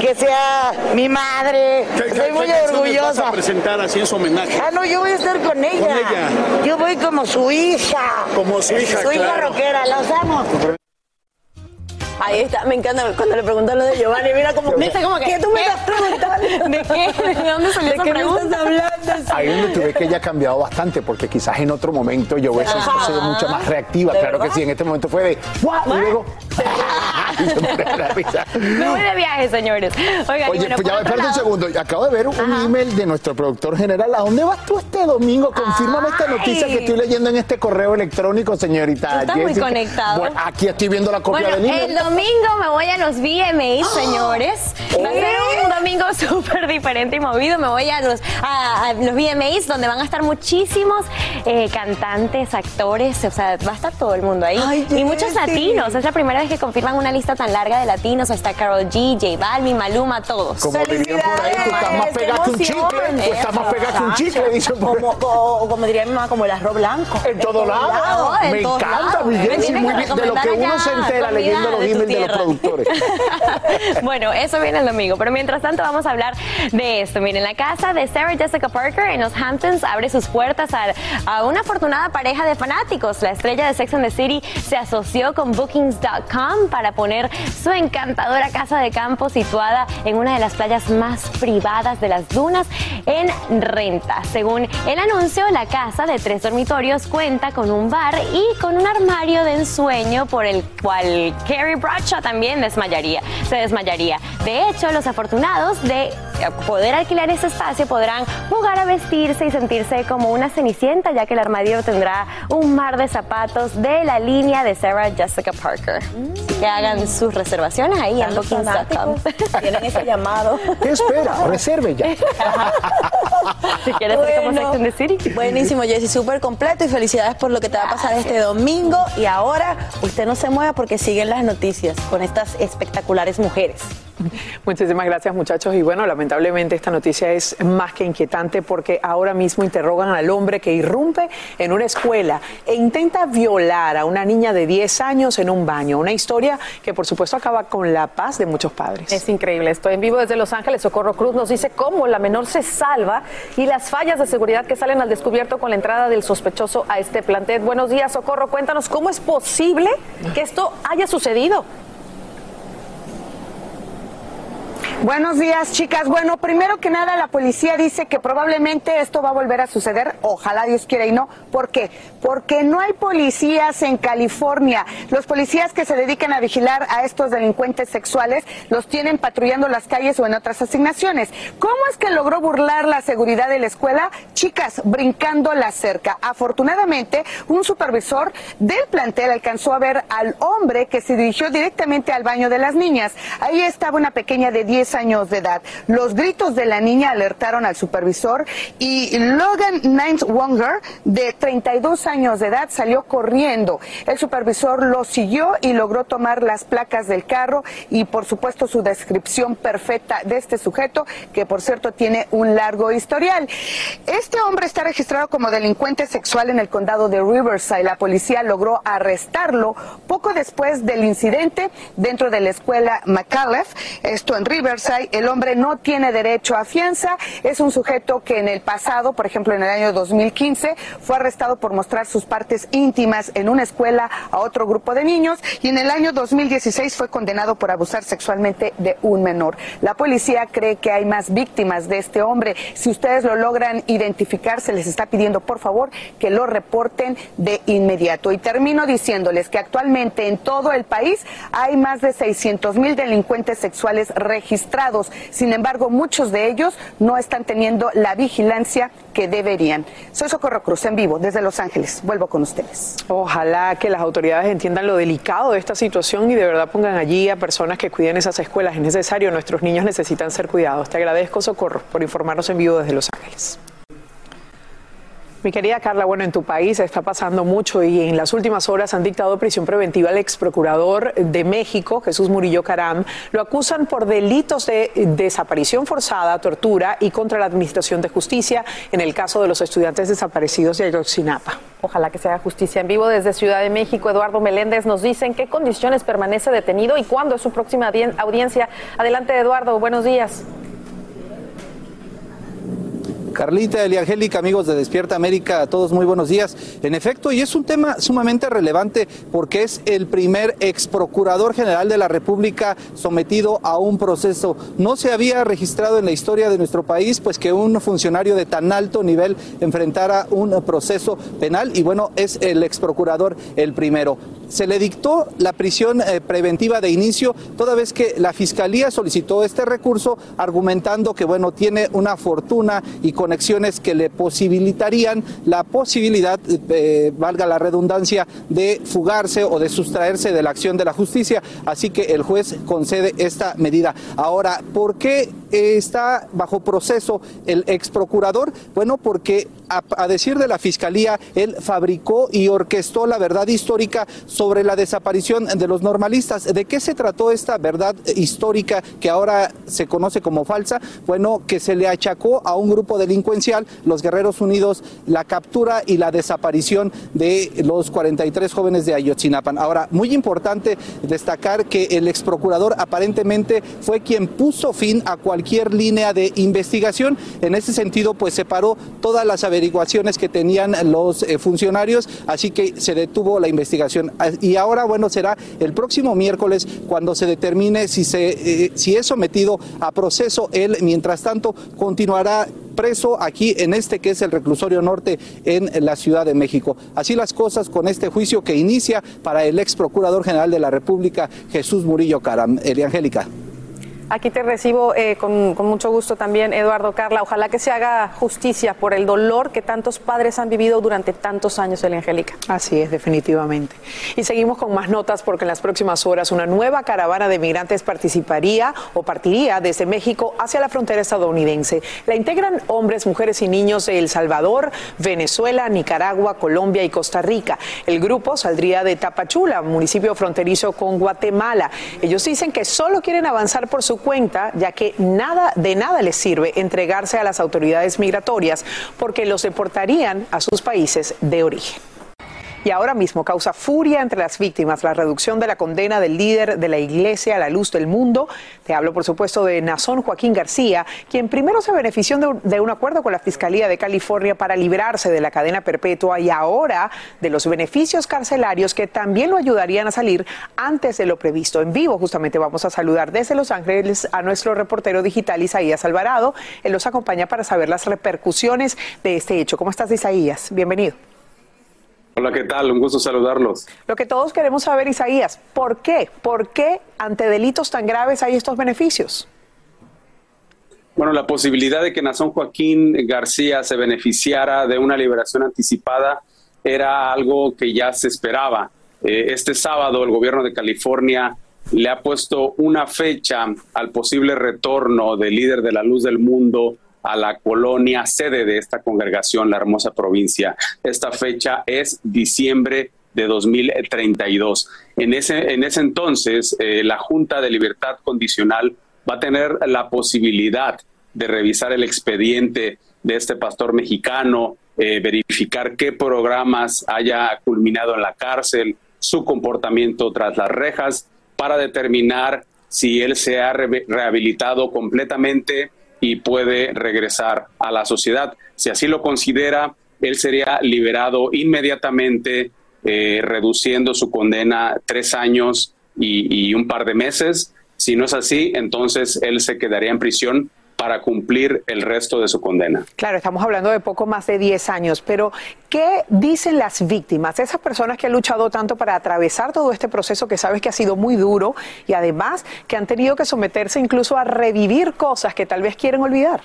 que sea mi madre. Estoy muy ¿Qué canciones vas orgullosa. a presentar así en su homenaje? Ah, no, yo voy a estar con ella. Con ella. Yo voy como su hija. Como su hija, Su hija claro. rockera, los amo. Ahí está, me encanta cuando le preguntan lo de Giovanni. Mira como, ¿Viste cómo que- ¿qué tú me estás preguntando? ¿De qué? ¿De dónde salió ¿De esa qué me pregunta? estás hablando? Ahí donde tú ves que ella ha cambiado bastante, porque quizás en otro momento yo hubiese sido mucho más reactiva. Claro que sí, en este momento fue de ¡guau! Y luego. Me voy de viaje, señores. Oigan, Oye, bueno, pues ya, espérate un segundo. Acabo de ver un email de nuestro productor general. ¿A dónde vas tú este domingo? Confírmame esta noticia que estoy leyendo en este correo electrónico, señorita. Estás muy conectado. Bueno, aquí estoy viendo la copia Bueno, del email. el domingo me voy a los VMAs, señores. Va a ser un domingo súper diferente y movido. Me voy a los, a, a los VMAs donde van a estar muchísimos eh, cantantes, actores, o sea, va a estar todo el mundo ahí. y muchos latinos. Es la primera vez que confirman una lista tan larga de latinos. Hasta Carol G, J Balvin, Maluma, todos. Como dirían por ahí, tú estás más pegado que un chicle. Tú estás más pegado que un chicle, dicen por. Como, o, como diría mi mamá, como el arroz blanco. En todo lado. Me encanta, mi Jessy, muy bien. De lo que uno se entera leyendo los emails de los productores. bueno, eso viene el domingo, pero mientras tanto vamos a hablar de esto. Miren, la casa de Sarah Jessica Parker en los Hamptons abre sus puertas a, a una afortunada pareja de fanáticos. La estrella de Sex and the City se asoció con Bookings.com para poner su encantadora casa de campo situada en una de las playas más privadas de las dunas en renta. Según el anuncio, la casa de tres dormitorios cuenta con un bar y con un armario de ensueño por el cual Carrie Bradshaw también desmayaría, se desmayaría. De hecho, los afortunados de poder alquilar ese espacio podrán jugar a vestirse y sentirse como una cenicienta, ya que el armario tendrá un mar de zapatos de la línea de Sarah Jessica Parker. Que hagan sus reservaciones ahí en Los bookings.com. Tienen ese llamado. ¿Qué espera? Reserve ya. si quieres ser como Sex and the City. Buenísimo, Jessy, súper completo y felicidades por lo que te va a pasar este domingo. Y ahora usted no se mueva porque siguen las noticias con estas espectaculares mujeres. Muchísimas gracias muchachos y bueno, lamentablemente esta noticia es más que inquietante porque ahora mismo interrogan al hombre que irrumpe en una escuela e intenta violar a una niña de 10 años en un baño. Una historia que por supuesto acaba con la paz de muchos padres. Es increíble. Estoy en vivo desde Los Ángeles. Socorro Cruz nos dice cómo la menor se salva y las fallas de seguridad que salen al descubierto con la entrada del sospechoso a este plantel. Buenos días, Socorro. Cuéntanos cómo es posible que esto haya sucedido. Buenos días, chicas. Bueno, primero que nada, la policía dice que probablemente esto va a volver a suceder. Ojalá Dios quiera y no. ¿Por qué? Porque no hay policías en California. Los policías que se dedican a vigilar a estos delincuentes sexuales los tienen patrullando las calles o en otras asignaciones. ¿Cómo es que logró burlar la seguridad de la escuela? Chicas, brincando la cerca. Afortunadamente, un supervisor del plantel alcanzó a ver al hombre que se dirigió directamente al baño de las niñas. Ahí estaba una pequeña de 10 años de edad. Los gritos de la niña alertaron al supervisor y Logan Nines Wonger, de 32 años de edad, salió corriendo. El supervisor lo siguió y logró tomar las placas del carro y, por supuesto, su descripción perfecta de este sujeto, que por cierto tiene un largo historial. Este hombre está registrado como delincuente sexual en el condado de Riverside. La policía logró arrestarlo poco después del incidente dentro de la escuela McAuliffe, esto en Riverside. El hombre no tiene derecho a fianza. Es un sujeto que en el pasado, por ejemplo en el año 2015, fue arrestado por mostrar sus partes íntimas en una escuela a otro grupo de niños y en el año 2016 fue condenado por abusar sexualmente de un menor. La policía cree que hay más víctimas de este hombre. Si ustedes lo logran identificar, se les está pidiendo por favor que lo reporten de inmediato. Y termino diciéndoles que actualmente en todo el país hay más de 600 mil delincuentes sexuales registrados. Sin embargo, muchos de ellos no están teniendo la vigilancia que deberían. Soy Socorro Cruz en vivo desde Los Ángeles. Vuelvo con ustedes. Ojalá que las autoridades entiendan lo delicado de esta situación y de verdad pongan allí a personas que cuiden esas escuelas. Es necesario, nuestros niños necesitan ser cuidados. Te agradezco, Socorro, por informarnos en vivo desde Los Ángeles. Mi querida Carla, bueno, en tu país está pasando mucho y en las últimas horas han dictado prisión preventiva al ex procurador de México, Jesús Murillo Caram. Lo acusan por delitos de desaparición forzada, tortura y contra la administración de justicia en el caso de los estudiantes desaparecidos de Ayotzinapa. Ojalá que se haga justicia en vivo desde Ciudad de México. Eduardo Meléndez nos dice en qué condiciones permanece detenido y cuándo es su próxima audiencia. Adelante, Eduardo. Buenos días. Carlita, Eliangélica, amigos de Despierta América, a todos muy buenos días. En efecto, y es un tema sumamente relevante porque es el primer ex procurador general de la República sometido a un proceso. No se había registrado en la historia de nuestro país pues que un funcionario de tan alto nivel enfrentara un proceso penal y bueno, es el ex procurador el primero. Se le dictó la prisión eh, preventiva de inicio, toda vez que la Fiscalía solicitó este recurso argumentando que bueno, tiene una fortuna y conexiones que le posibilitarían la posibilidad, eh, valga la redundancia, de fugarse o de sustraerse de la acción de la justicia. Así que el juez concede esta medida. Ahora, ¿por qué está bajo proceso el ex procurador? Bueno, porque a, decir de la Fiscalía, él fabricó y orquestó la verdad histórica sobre la desaparición de los normalistas. ¿De qué se trató esta verdad histórica que ahora se conoce como falsa? Bueno, que se le achacó a un grupo delincuencial, los Guerreros Unidos, la captura y la desaparición de los 43 jóvenes de Ayotzinapan. Ahora, muy importante destacar que el ex procurador aparentemente fue quien puso fin a cualquier línea de investigación. En ese sentido, pues separó todas las averiguaciones que tenían los eh, funcionarios, así que se detuvo la investigación. Ah, y ahora, bueno, será el próximo miércoles cuando se determine si, se, eh, si es sometido a proceso. Él, mientras tanto, continuará preso aquí en este que es el reclusorio norte en la Ciudad de México. Así las cosas con este juicio que inicia para el ex procurador general de la República, Jesús Murillo Caram. Eliangélica. Aquí te recibo eh, con, mucho gusto también, Eduardo Carla. Ojalá que se haga justicia por el dolor que tantos padres han vivido durante tantos años, en Angélica. Así es, definitivamente. Y seguimos con más notas porque en las próximas horas una nueva caravana de migrantes participaría o partiría desde México hacia la frontera estadounidense. La integran hombres, mujeres y niños de El Salvador, Venezuela, Nicaragua, Colombia y Costa Rica. El grupo saldría de Tapachula, municipio fronterizo con Guatemala. Ellos dicen que solo quieren avanzar por su cuenta, ya que nada de nada les sirve entregarse a las autoridades migratorias porque los deportarían a sus países de origen y ahora mismo causa furia entre las víctimas la reducción de la condena del líder de la Iglesia a la luz del mundo. Te hablo, por supuesto, de Nazón Joaquín García, quien primero se benefició de un acuerdo con la Fiscalía de California para librarse de la cadena perpetua y ahora de los beneficios carcelarios que también lo ayudarían a salir antes de lo previsto. En vivo, justamente, vamos a saludar desde Los Ángeles a nuestro reportero digital Isaías Alvarado. Él nos acompaña para saber las repercusiones de este hecho. ¿Cómo estás, Isaías? Bienvenido. Hola, ¿qué tal? Un gusto saludarlos. Lo que todos queremos saber, Isaías, ¿por qué? ¿Por qué ante delitos tan graves hay estos beneficios? Bueno, la posibilidad de que Nazón Joaquín García se beneficiara de una liberación anticipada era algo que ya se esperaba. Eh, este sábado el gobierno de California le ha puesto una fecha al posible retorno del líder de la luz del mundo a la colonia sede de esta congregación, la hermosa provincia. Esta fecha es diciembre de 2032. En ese, en ese entonces, eh, la Junta de Libertad Condicional va a tener la posibilidad de revisar el expediente de este pastor mexicano, eh, verificar qué programas haya culminado en la cárcel, su comportamiento tras las rejas, para determinar si él se ha rehabilitado completamente y puede regresar a la sociedad. Si así lo considera, él sería liberado inmediatamente, eh, reduciendo su condena tres años y, y un par de meses. Si no es así, entonces él se quedaría en prisión para cumplir el resto de su condena. Claro, estamos hablando de poco más de 10 años, pero ¿qué dicen las víctimas, esas personas que han luchado tanto para atravesar todo este proceso que sabes que ha sido muy duro y además que han tenido que someterse incluso a revivir cosas que tal vez quieren olvidar?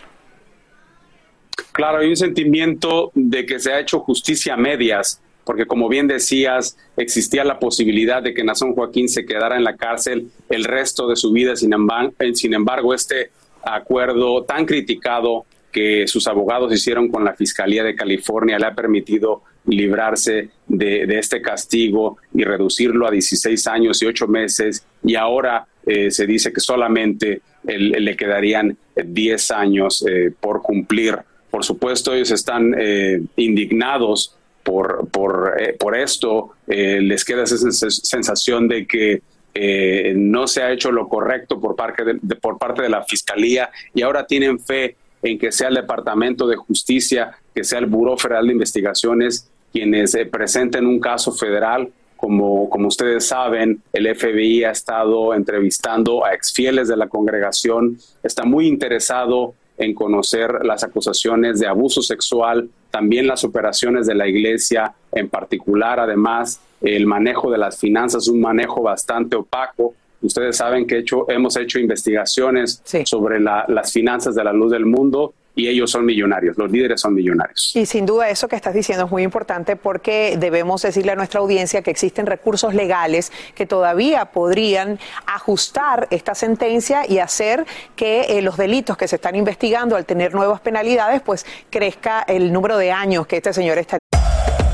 Claro, hay un sentimiento de que se ha hecho justicia a medias, porque como bien decías, existía la posibilidad de que Nazón Joaquín se quedara en la cárcel el resto de su vida, sin embargo, sin embargo este acuerdo tan criticado que sus abogados hicieron con la Fiscalía de California le ha permitido librarse de, este castigo y reducirlo a 16 años y 8 meses y ahora eh, se dice que solamente le quedarían 10 años eh, por cumplir. Por supuesto, ellos están eh, indignados por, por, por esto, les queda esa sensación de que eh, no se ha hecho lo correcto por parte de, por parte de la fiscalía y ahora tienen fe en que sea el Departamento de Justicia, que sea el Buró Federal de Investigaciones quienes eh, presenten un caso federal. Como, como ustedes saben, el FBI ha estado entrevistando a exfieles de la congregación, está muy interesado en conocer las acusaciones de abuso sexual, también las operaciones de la iglesia, en particular, además, el manejo de las finanzas, un manejo bastante opaco. Ustedes saben que hecho, hemos hecho investigaciones sobre las finanzas de la luz del mundo y ellos son millonarios, los líderes son millonarios. Y sin duda eso que estás diciendo es muy importante porque debemos decirle a nuestra audiencia que existen recursos legales que todavía podrían ajustar esta sentencia y hacer que eh, los delitos que se están investigando al tener nuevas penalidades pues crezca el número de años que este señor está.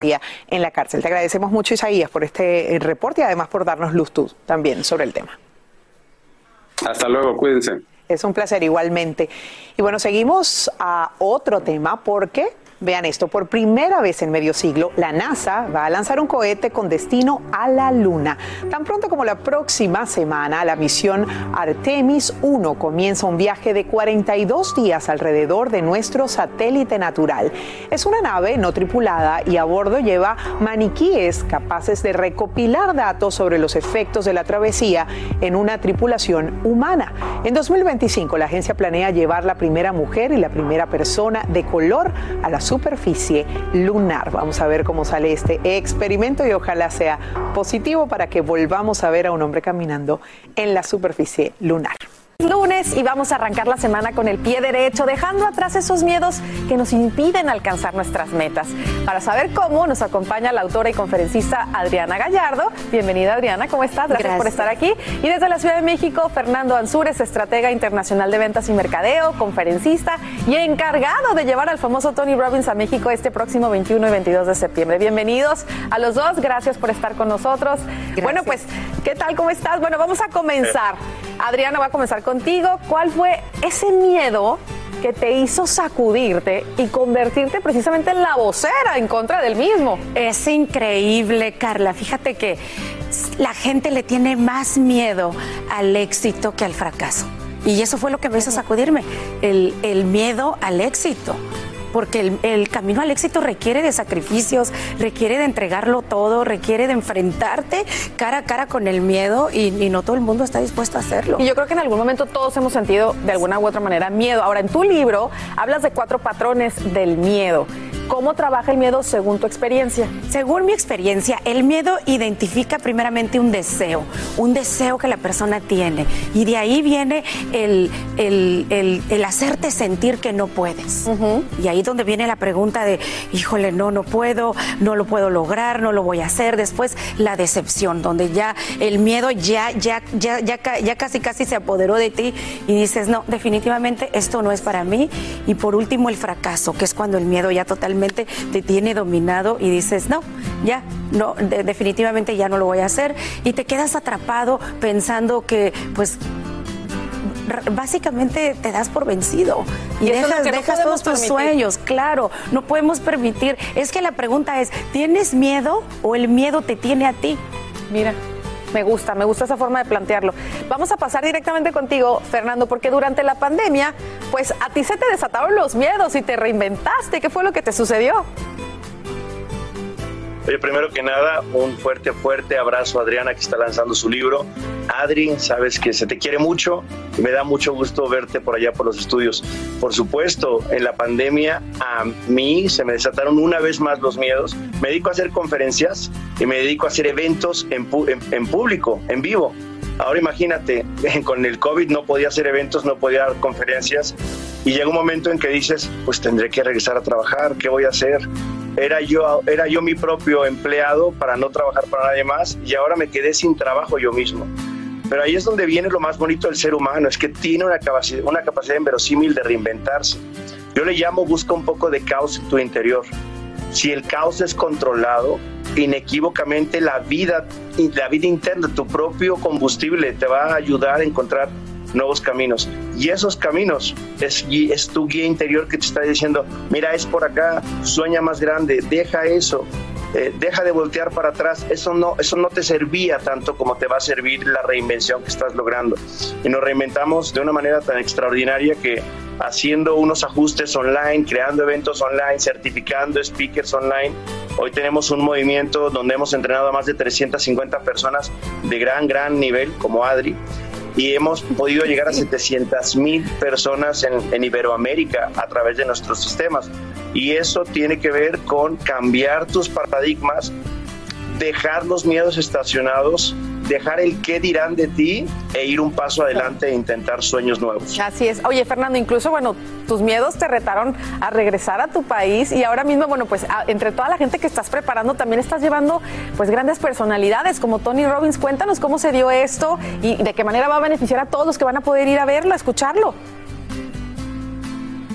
en la cárcel. Te agradecemos mucho, Isaías, por este eh, reporte y además por darnos luz tú también sobre el tema. Hasta luego, cuídense. Es un placer igualmente. Y bueno, seguimos a otro tema porque Vean esto, por primera vez en medio siglo, la NASA va a lanzar un cohete con destino a la Luna. Tan pronto como la próxima semana, la misión Artemis 1 comienza un viaje de 42 días alrededor de nuestro satélite natural. Es una nave no tripulada y a bordo lleva maniquíes capaces de recopilar datos sobre los efectos de la travesía en una tripulación humana. En 2025, la agencia planea llevar la primera mujer y la primera persona de color a la superficie lunar. Vamos a ver cómo sale este experimento y ojalá sea positivo para que volvamos a ver a un hombre caminando en la superficie lunar lunes y vamos a arrancar la semana con el pie derecho, dejando atrás esos miedos que nos impiden alcanzar nuestras metas. Para saber cómo, nos acompaña la autora y conferencista Adriana Gallardo. Bienvenida Adriana, ¿cómo estás? Gracias, por estar aquí. Y desde la Ciudad de México, Fernando Ansúrez, estratega internacional de ventas y mercadeo, conferencista y encargado de llevar al famoso Tony Robbins a México este próximo 21 y 22 de septiembre. Bienvenidos a los dos, gracias por estar con nosotros. Bueno, pues, ¿qué tal? ¿Cómo estás? Bueno, vamos a comenzar. Adriana va a comenzar contigo. ¿Cuál fue ese miedo que te hizo sacudirte y convertirte precisamente en la vocera en contra del mismo? Es increíble, Carla. Fíjate que la gente le tiene más miedo al éxito que al fracaso. Y eso fue lo que me hizo sacudirme, el, el miedo al éxito porque el, camino al éxito requiere de sacrificios, requiere de entregarlo todo, requiere de enfrentarte cara a cara con el miedo y, y, no todo el mundo está dispuesto a hacerlo. Y yo creo que en algún momento todos hemos sentido de alguna u otra manera miedo. Ahora, en tu libro hablas de cuatro patrones del miedo. ¿Cómo trabaja el miedo según tu experiencia? Según mi experiencia, el miedo identifica primeramente un deseo, un deseo que la persona tiene. Y de ahí viene el, el, hacerte sentir que no puedes. Y ahí donde viene la pregunta de, híjole, no, no puedo, no lo puedo lograr, no lo voy a hacer. Después la decepción, donde ya el miedo ya, ya, ya, ya, ya casi, casi se apoderó de ti y dices, no, definitivamente esto no es para mí. Y por último, el fracaso, que es cuando el miedo ya totalmente te tiene dominado y dices, no, ya, no, definitivamente ya no lo voy a hacer y te quedas atrapado pensando que pues básicamente te das por vencido y, dejas, dejas todos tus sueños, claro, no podemos permitir, es que la pregunta es, ¿tienes miedo o el miedo te tiene a ti? Mira. Me gusta, me gusta esa forma de plantearlo. Vamos a pasar directamente contigo, Fernando, porque durante la pandemia, pues a ti se te desataron los miedos y te reinventaste. ¿Qué fue lo que te sucedió? Oye, primero que nada, un fuerte, fuerte abrazo a Adriana que está lanzando su libro. Adri, sabes que se te quiere mucho y me da mucho gusto verte por allá por los estudios. Por supuesto, en la pandemia a mí se me desataron una vez más los miedos. Me dedico a hacer conferencias y me dedico a hacer eventos en, en público, en vivo. Ahora imagínate, con el COVID no podía hacer eventos, no podía dar conferencias y llega un momento en que dices, pues tendré que regresar a trabajar, ¿qué voy a hacer? Era yo, era yo mi propio empleado para no trabajar para nadie más y ahora me quedé sin trabajo yo mismo. Pero ahí es donde viene lo más bonito del ser humano, es que tiene una capacidad, una capacidad inverosímil de reinventarse. Yo le llamo busca un poco de caos en tu interior. Si el caos es controlado, inequívocamente la vida, la vida interna, tu propio combustible te va a ayudar a encontrar nuevos caminos. Y esos caminos es, es tu guía interior que te está diciendo, mira, es por acá, sueña más grande, deja eso, eh, deja de voltear para atrás, eso no, eso no te servía tanto como te va a servir la reinvención que estás logrando. Y nos reinventamos de una manera tan extraordinaria que haciendo unos ajustes online, creando eventos online, certificando speakers online, hoy tenemos un movimiento donde hemos entrenado a más de 350 personas de gran, gran nivel, como Adri, y hemos podido llegar a 700 mil personas en, en, Iberoamérica a través de nuestros sistemas. Y eso tiene que ver con cambiar tus paradigmas, dejar los miedos estacionados dejar el qué dirán de ti e ir un paso adelante e intentar sueños nuevos. Así es. Oye, Fernando, incluso, bueno, tus miedos te retaron a regresar a tu país y ahora mismo, bueno, pues entre toda la gente que estás preparando, también estás llevando pues grandes personalidades como Tony Robbins. Cuéntanos cómo se dio esto y de qué manera va a beneficiar a todos los que van a poder ir a verlo, a escucharlo.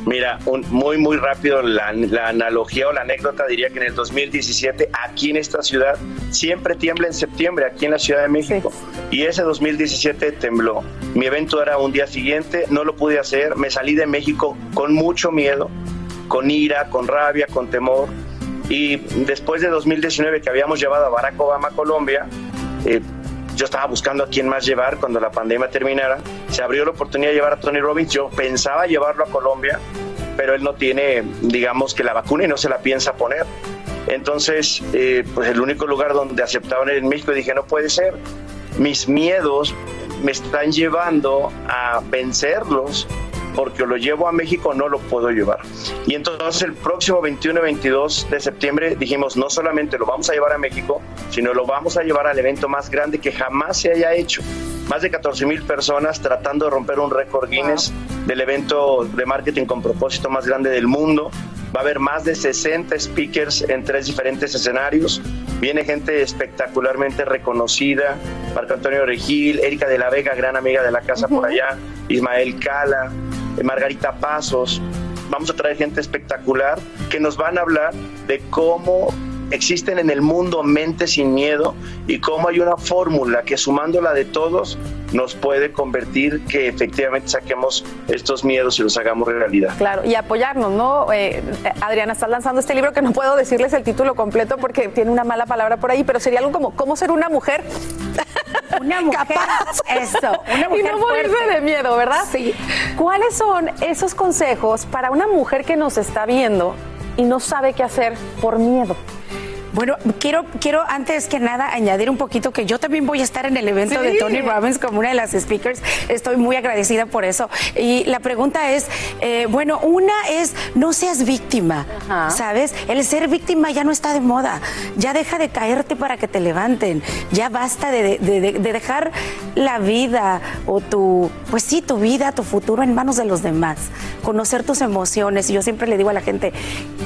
Mira, un, muy, muy rápido la, analogía o la anécdota diría que en el 2017 aquí en esta ciudad siempre tiembla en septiembre, aquí en la Ciudad de México. Y ese 2017 tembló. Mi evento era un día siguiente, no lo pude hacer, me salí de México con mucho miedo, con ira, con rabia, con temor. Y después de 2019 que habíamos llevado a Barack Obama a Colombia, eh, yo estaba buscando a quién más llevar cuando la pandemia terminara. Se abrió la oportunidad de llevar a Tony Robbins. Yo pensaba llevarlo a Colombia, pero él no tiene, digamos, que la vacuna y no se la piensa poner. Entonces, eh, pues el único lugar donde aceptaban en México, dije, no puede ser. Mis miedos me están llevando a vencerlos porque lo llevo a México no lo puedo llevar. Y entonces el próximo 21 y 22 de septiembre dijimos, no solamente lo vamos a llevar a México, sino lo vamos a llevar al evento más grande que jamás se haya hecho. Más de 14 mil personas tratando de romper un récord Guinness del evento de marketing con propósito más grande del mundo. Va a haber más de 60 speakers en tres diferentes escenarios. Viene gente espectacularmente reconocida. Marco Antonio Regil, Erika de la Vega, gran amiga de la casa por allá, Ismael Cala, Margarita Pasos. Vamos a traer gente espectacular que nos van a hablar de cómo existen en el mundo mentes sin miedo y cómo hay una fórmula que sumándola de todos nos puede convertir que efectivamente saquemos estos miedos y los hagamos realidad. Claro, y apoyarnos, ¿no? Eh, Adriana, está lanzando este libro que no puedo decirles el título completo porque tiene una mala palabra por ahí, pero sería algo como ¿Cómo ser una mujer? Una mujer. Capaz. Eso, una mujer Y no morirse de miedo, ¿verdad? Sí. ¿Cuáles son esos consejos para una mujer que nos está viendo y no sabe qué hacer por miedo? Bueno, quiero, quiero antes que nada añadir un poquito que yo también voy a estar en el evento de Tony Robbins como una de las speakers. Estoy muy agradecida por eso. Y la pregunta es, eh, bueno, una es no seas víctima, ¿sabes? El ser víctima ya no está de moda. Ya deja de caerte para que te levanten. Ya basta de, de dejar la vida o tu, pues sí, tu vida, tu futuro en manos de los demás. Conocer tus emociones. Y yo siempre le digo a la gente,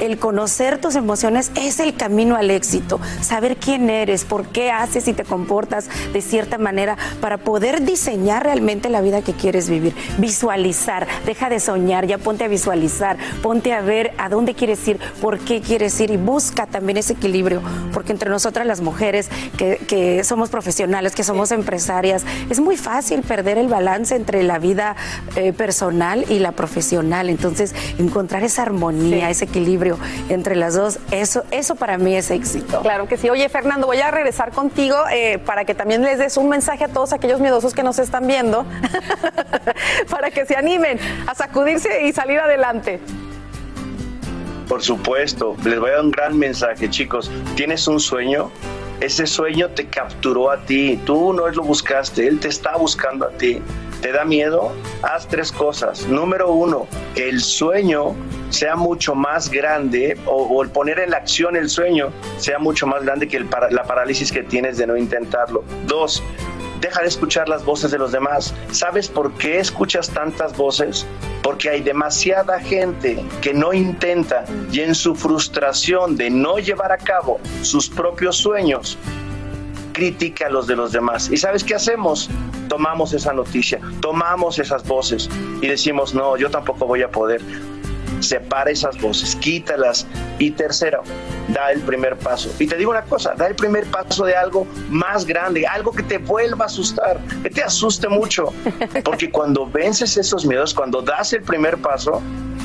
el conocer tus emociones es el camino al éxito, saber quién eres, por qué haces y te comportas de cierta manera para poder diseñar realmente la vida que quieres vivir. Visualizar, deja de soñar, ya ponte a visualizar, ponte a ver a dónde quieres ir, por qué quieres ir y busca también ese equilibrio, porque entre nosotras las mujeres que, somos profesionales, que somos empresarias, es muy fácil perder el balance entre la vida eh, personal y la profesional. Entonces, encontrar esa armonía, ese equilibrio entre las dos, eso, eso para mí es Claro que sí. Oye, Fernando, voy a regresar contigo eh, para que también les des un mensaje a todos aquellos miedosos que nos están viendo, para que se animen a sacudirse y salir adelante. Por supuesto, les voy a dar un gran mensaje, chicos. ¿Tienes un sueño? Ese sueño te capturó a ti, tú no lo buscaste, él te está buscando a ti. ¿Te da miedo? Haz tres cosas. Número uno, que el sueño sea mucho más grande o, el poner en la acción el sueño sea mucho más grande que la parálisis que tienes de no intentarlo. Dos, deja de escuchar las voces de los demás. ¿Sabes por qué escuchas tantas voces? Porque hay demasiada gente que no intenta y en su frustración de no llevar a cabo sus propios sueños, critica a los de los demás. ¿Y sabes qué hacemos? Tomamos esa noticia, tomamos esas voces y decimos, no, yo tampoco voy a poder separa esas voces, quítalas. Y tercero, da el primer paso. Y te digo una cosa, da el primer paso de algo más grande, algo que te vuelva a asustar, que te asuste mucho. Porque cuando vences esos miedos, cuando das el primer paso,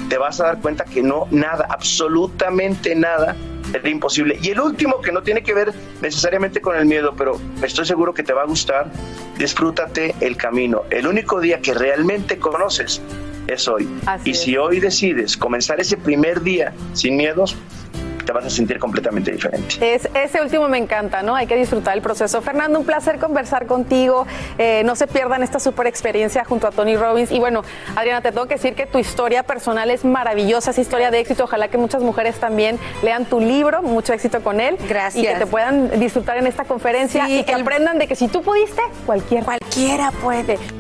te vas a dar cuenta que no, nada, absolutamente nada es imposible. Y el último, que no tiene que ver necesariamente con el miedo, pero estoy seguro que te va a gustar, disfrútate el camino. El único día que realmente conoces es hoy. y si hoy decides comenzar ese primer día sin miedos, te vas a sentir completamente diferente. Es, ese último me encanta, ¿no? Hay que disfrutar el proceso. Fernando, un placer conversar contigo. Eh, no se pierdan esta super experiencia junto a Tony Robbins. Y bueno, Adriana, te tengo que decir que tu historia personal es maravillosa, es historia de éxito. Ojalá que muchas mujeres también lean tu libro, mucho éxito con él. Gracias. Y que te puedan disfrutar en esta conferencia y que aprendan de que si tú pudiste, cualquiera. Cualquiera puede.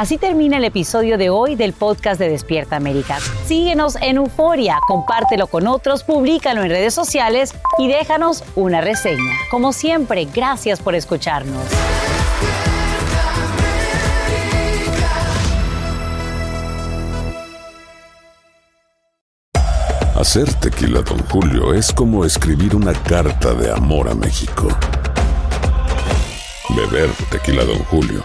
Así termina el episodio de hoy del podcast de Despierta América. Síguenos en Euforia, compártelo con otros, públicalo en redes sociales y déjanos una reseña. Como siempre, gracias por escucharnos. Hacer tequila, don Julio, es como escribir una carta de amor a México. Beber tequila, don Julio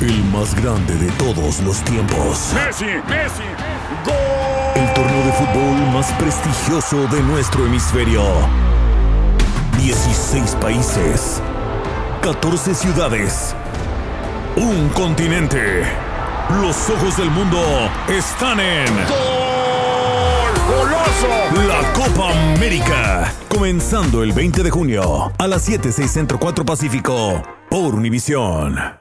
El más grande de todos los tiempos. Messi, Messi, gol. El torneo de fútbol más prestigioso de nuestro hemisferio. 16 países. 14 ciudades. Un continente. Los ojos del mundo están en. ¡Gol! ¡Goloso! La Copa América. Comenzando el 20 de junio a las 7, 6 Centro 4 Pacífico. Por Univisión.